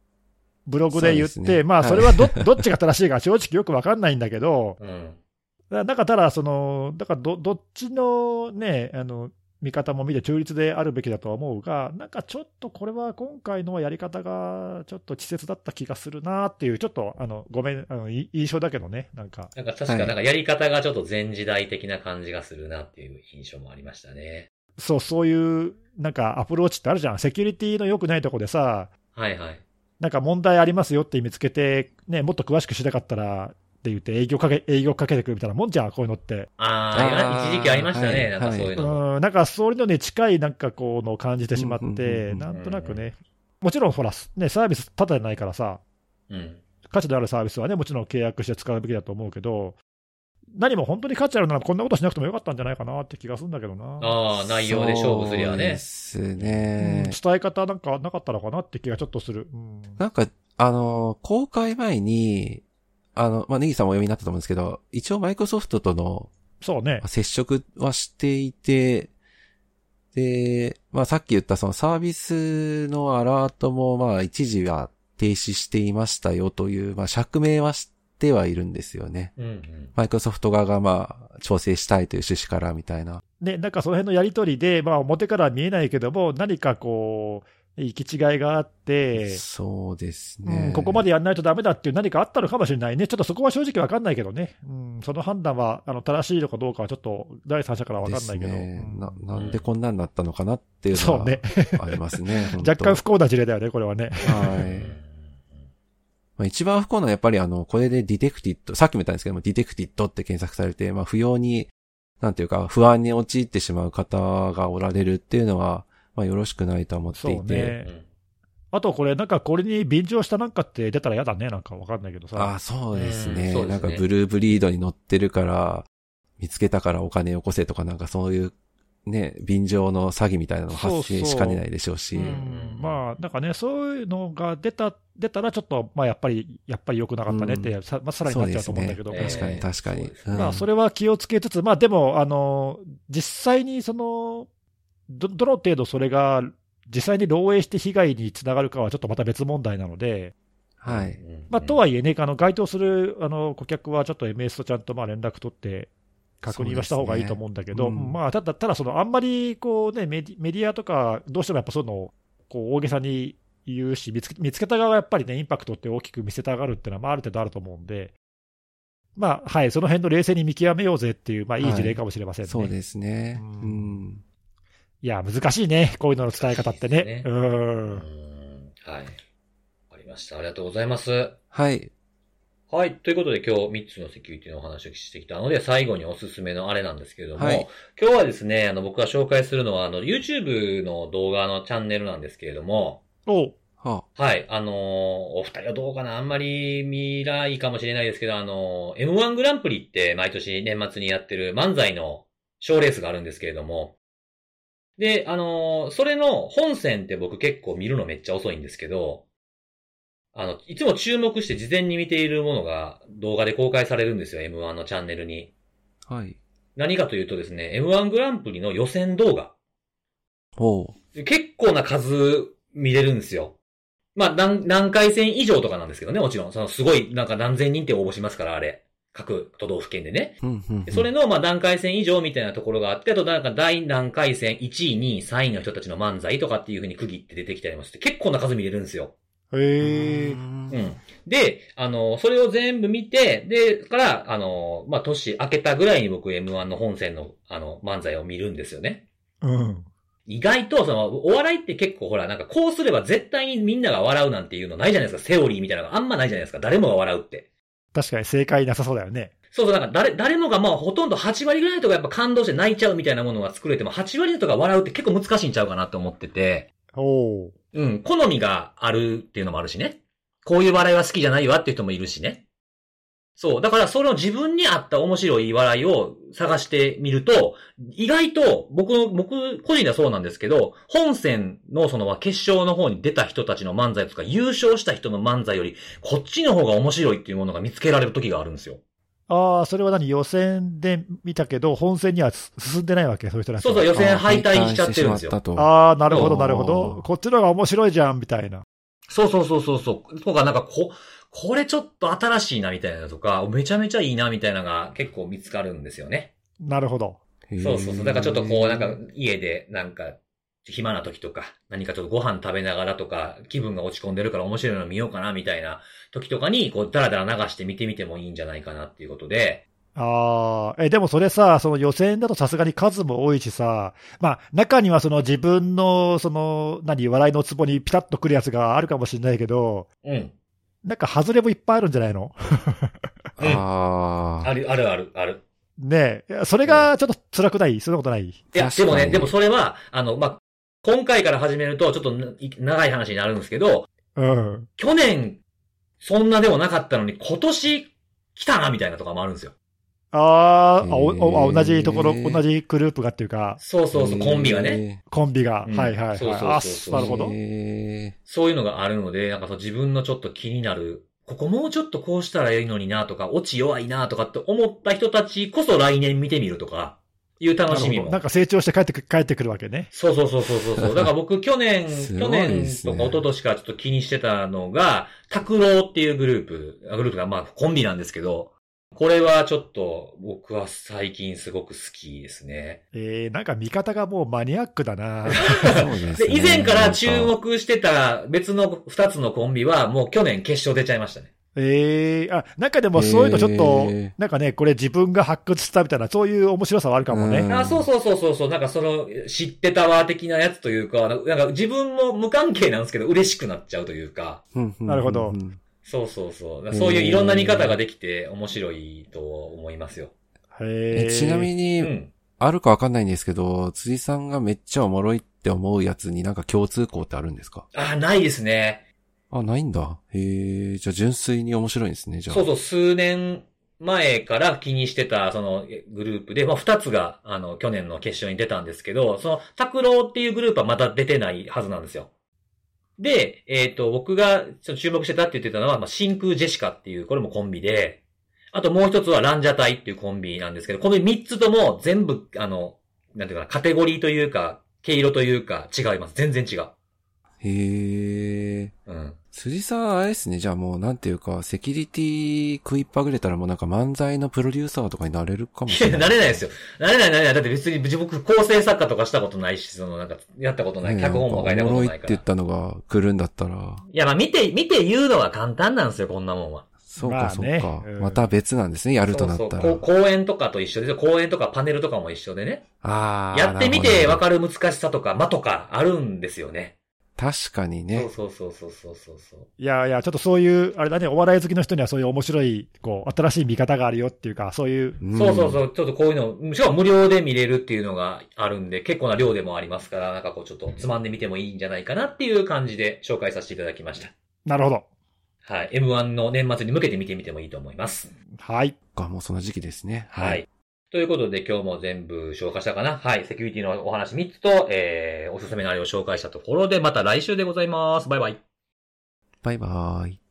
ブログで言って、ねまあ、それはど、どっちが正しいか正直よくわかんないんだけど、うん。だだから、ただ、その、だからど、どっちのね、あの、見方も見て中立であるべきだとは思うが、なんかちょっとこれは今回のやり方がちょっと稚拙だった気がするなっていう、ちょっと、あの、ごめん、あの、い印象だけどね、なんか。なんか確かなんかやり方がちょっと前時代的な感じがするなっていう印象もありましたね。そう、そういう、なんかアプローチってあるじゃん。セキュリティの良くないとこでさ、はいはい。なんか問題ありますよって見つけて、ね、もっと詳しくしなかったらって言って営業かけ、営業かけてくるみたいなもんじゃん、こういうのって。ああ一時期ありましたね。はいなんかそういうの。うん、なんかそういうのに近いなんかこうのを感じてしまって、うんなんとなくね、もちろんほら、ね、サービスただじゃないからさ、うん。価値のあるサービスはね、もちろん契約して使うべきだと思うけど、何も本当に価値あるならこんなことしなくてもよかったんじゃないかなって気がするんだけどな。ああ、内容で勝負すりゃそうでね。すうんね。伝え方なんかなかったのかなって気がちょっとする。うんなんか、あの、公開前に、あの、まあ、ネギさんもお読みになったと思うんですけど、一応マイクロソフトとのそうね。接触はしていて、で、まあ、さっき言ったそのサービスのアラートも、まあ、一時は停止していましたよという、まあ、釈明はしてはいるんですよね。うんうん。マイクロソフト側がまあ、調整したいという趣旨からみたいな。ね、なんかその辺のやり取りで、まあ、表からは見えないけども、何かこう、行き違いがあって、そうですうね。ん、ここまでやんないとダメだっていう何かあったのかもしれないね。ちょっとそこは正直わかんないけどね。うん、その判断はあの正しいのかどうかはちょっと第三者からわかんないけど。ねうんな、なんでこんなんなったのかなっていうのはそうね。ありますね。本当若干不幸な事例だよね、これはね。はい。まあ、一番不幸なのはやっぱりあの、これで detected、さっきも言ったんですけども、 detected って検索されて、まあ、不要に、なんていうか、不安に陥ってしまう方がおられるっていうのは、まあ、よろしくないと思っていて。あとこれ、なんかこれに便乗したなんかって出たら嫌だね、なんかわかんないけどさ。ああ、そうですね。なんか、ブルーブリードに乗ってるから、見つけたからお金よこせとか、なんかそういう、ね、便乗の詐欺みたいなの発生しかねないでしょうし。ううん。ん、まあ、なんかね、そういうのが出た、出たらちょっと、まあやっぱり、やっぱり良くなかったねって、さまあ、さらになっちゃうと思うんだけど、確かに確かに。まあ、それは気をつけつつ、まあ、でも、あの、実際にその、ど、どの程度それが、実際に漏洩して被害につながるかはちょっとまた別問題なので、はい。うんまあ、とはいえね、あの、該当する、あの、顧客はちょっと MS とちゃんとまあ連絡取って、確認はした方がいいと思うんだけど、ねうんまあ、ただ、ただ、その、あんまり、こうね、メディアとか、どうしてもやっぱそういうのを、こう、大げさに言うし、見つけ見つけた側はやっぱりね、インパクトって大きく見せたがるっていうのは、まあ、ある程度あると思うんで、まあ、はい、その辺の冷静に見極めようぜっていう、まあ、いい事例かもしれませんね。そうですね。ううんん。いや、難しいね、こういうのの伝え方ってね。ねうん。うんはい。わかりまました。ありがとうございます。はい。はい。ということで今日3つのセキュリティのお話をしてきたので、最後におすすめのあれなんですけれども、はい今日はですね、あの、僕が紹介するのは、あの、YouTube の動画のチャンネルなんですけれども、おうははい。あのーお二人はどうかな？あんまり見ないかもしれないですけど、あのー M1 グランプリって毎年年末にやってる漫才の賞レースがあるんですけれども、で、あのーそれの本戦って僕結構見るのめっちゃ遅いんですけど、あの、いつも注目して事前に見ているものが動画で公開されるんですよ、M1 のチャンネルに。はい。何かというとですね、M1 グランプリの予選動画。おう。で結構な数見れるんですよ。まあ、何、何回戦以上とかなんですけどね、もちろん。そのすごい、なんか何千人って応募しますから、あれ。各都道府県でね。うん、うん。でそれの、まあ、段階戦以上みたいなところがあって、あと、なんか、第何回戦、1位、2位、3位の人たちの漫才とかっていう風に区切って出てきたりもして、結構な数見れるんですよ。へえ。うんうん。で、あの、それを全部見て、で、から、あの、まあ、年明けたぐらいに僕 M1 の本戦の、あの、漫才を見るんですよね。うん。意外と、その、お笑いって結構ほら、なんかこうすれば絶対にみんなが笑うなんていうのないじゃないですか。セオリーみたいなのがあんまないじゃないですか。誰もが笑うって。確かに正解なさそうだよね。そうそう、なんか誰、誰もがまあほとんど8割ぐらいの人がやっぱ感動して泣いちゃうみたいなものが作れても、8割の人が笑うって結構難しいんちゃうかなと思ってて、おううん、好みがあるっていうのもあるしね。こういう笑いは好きじゃないわっていう人もいるしね。そう。だから、その自分に合った面白い笑いを探してみると、意外と、僕の、僕、個人ではそうなんですけど、本戦のその決勝の方に出た人たちの漫才とか、優勝した人の漫才より、こっちの方が面白いっていうものが見つけられる時があるんですよ。ああ、それは何予選で見たけど、本戦には進んでないわけそういう人たそうそう、予選敗退しちゃってるんですよあ。ああ、なるほど、なるほど。こっちの方が面白いじゃん、みたいな。そうそうそうそうそう。とか、なんかこ、これちょっと新しいなみたいなのとか、めちゃめちゃいいなみたいなのが結構見つかるんですよね。なるほど。そうそうそう。だからちょっとこう、なんか家でなんか暇な時とか、何かちょっとご飯食べながらとか、気分が落ち込んでるから面白いの見ようかなみたいな時とかに、こう、ダラダラ流して見てみてもいいんじゃないかなっていうことで、ああ、え、でもそれさ、その予選だとさすがに数も多いしさ、まあ、中にはその自分の、その、何、笑いのツボにピタッとくるやつがあるかもしれないけど、うん。なんか外れもいっぱいあるんじゃないの？ああ。ある、あるある、ある。ねえ、それがちょっと辛くない？そんなことない？いや、でもね、でもそれは、あの、まあ、今回から始めるとちょっと長い話になるんですけど、うん。去年、そんなでもなかったのに、今年来たなみたいなとかもあるんですよ。あーあ、同じところ、同じグループがっていうか、そうそうそう、コンビがね。ね。コンビが。うんはいはいはい。そうそうそうなるほど。へそういうのがあるので、なんかそう自分のちょっと気になる、ここもうちょっとこうしたらいいのになとか、落ち弱いなとかって思った人たちこそ来年見てみるとか、いう楽しみもなん。か成長して帰ってく帰ってくるわけね。そうそうそうそうそうそう。だから僕去年、す去年とか一昨年からちょっと気にしてたのが、拓郎っていうグループ、あグループがまあコンビなんですけど、これはちょっと僕は最近すごく好きですね。えー、なんか見方がもうマニアックだな。そうですで、ね。以前から注目してた別の二つのコンビはもう去年決勝出ちゃいましたね。ええあ、なんかでもそういうのちょっと、へーなんかね、これ自分が発掘したみたいな、そういう面白さはあるかもね。うんあ、そうそうそうそうそう、なんかその、知ってたわ的なやつというか、なんか自分も無関係なんですけど嬉しくなっちゃうというか、うんうんなるほどうんそうそうそう。そういういろんな見方ができて面白いと思いますよ。へえちなみうに、ん。あるかわかんないんですけど、辻さんがめっちゃおもろいって思うやつになんか共通項ってあるんですか？あ、ないですね。あ、ないんだ。へえ、じゃあ純粋に面白いんですね、じゃあ。そうそう、数年前から気にしてた、そのえグループで、まあ、二つが、あの、去年の決勝に出たんですけど、その、拓郎っていうグループはまだ出てないはずなんですよ。で、えっ、と、僕がちょっと注目してたって言ってたのは、まあ、真空ジェシカっていう、これもコンビで、あともう一つはランジャタイっていうコンビなんですけど、この三つとも全部、あの、なんていうかな、カテゴリーというか、毛色というか、違います。全然違う。へえ。うん。辻さん、あれですね。じゃあもう、なんていうか、セキュリティ食いっぱぐれたらもうなんか漫才のプロデューサーとかになれるかもしれない。なれないですよ。なれない、なれない。だって別に僕、構成作家とかしたことないし、その、なんか、やったことない。ね脚本も書いたなんかおもろいことないから。って言ったのが来るんだったら、いや、まあ見て、見て言うのは簡単なんですよ、こんなもんは。そうか、そうまあねか、うんまた別なんですね、やるとなったら。そうそうこう講演とかと一緒ですよ。講演とかパネルとかも一緒でね。ああ。やってみてわるかる難しさとか、間とかあるんですよね。確かにね。そうそうそうそうそうそう。いやいや、ちょっとそういう、あれだね、お笑い好きの人にはそういう面白い、こう、新しい見方があるよっていうか、そういう、そうそううそう、ちょっとこういうの、しかも無料で見れるっていうのがあるんで、結構な量でもありますから、なんかこうちょっとつまんでみてもいいんじゃないかなっていう感じで紹介させていただきました。なるほど。はい。M1 の年末に向けて見てみてもいいと思います。はい。か、もうその時期ですね。はい。。ということで今日も全部紹介したかな？はい。セキュリティのお話3つと、えー、おすすめのあれを紹介したところで、また来週でございます。バイバイ。バイバイ。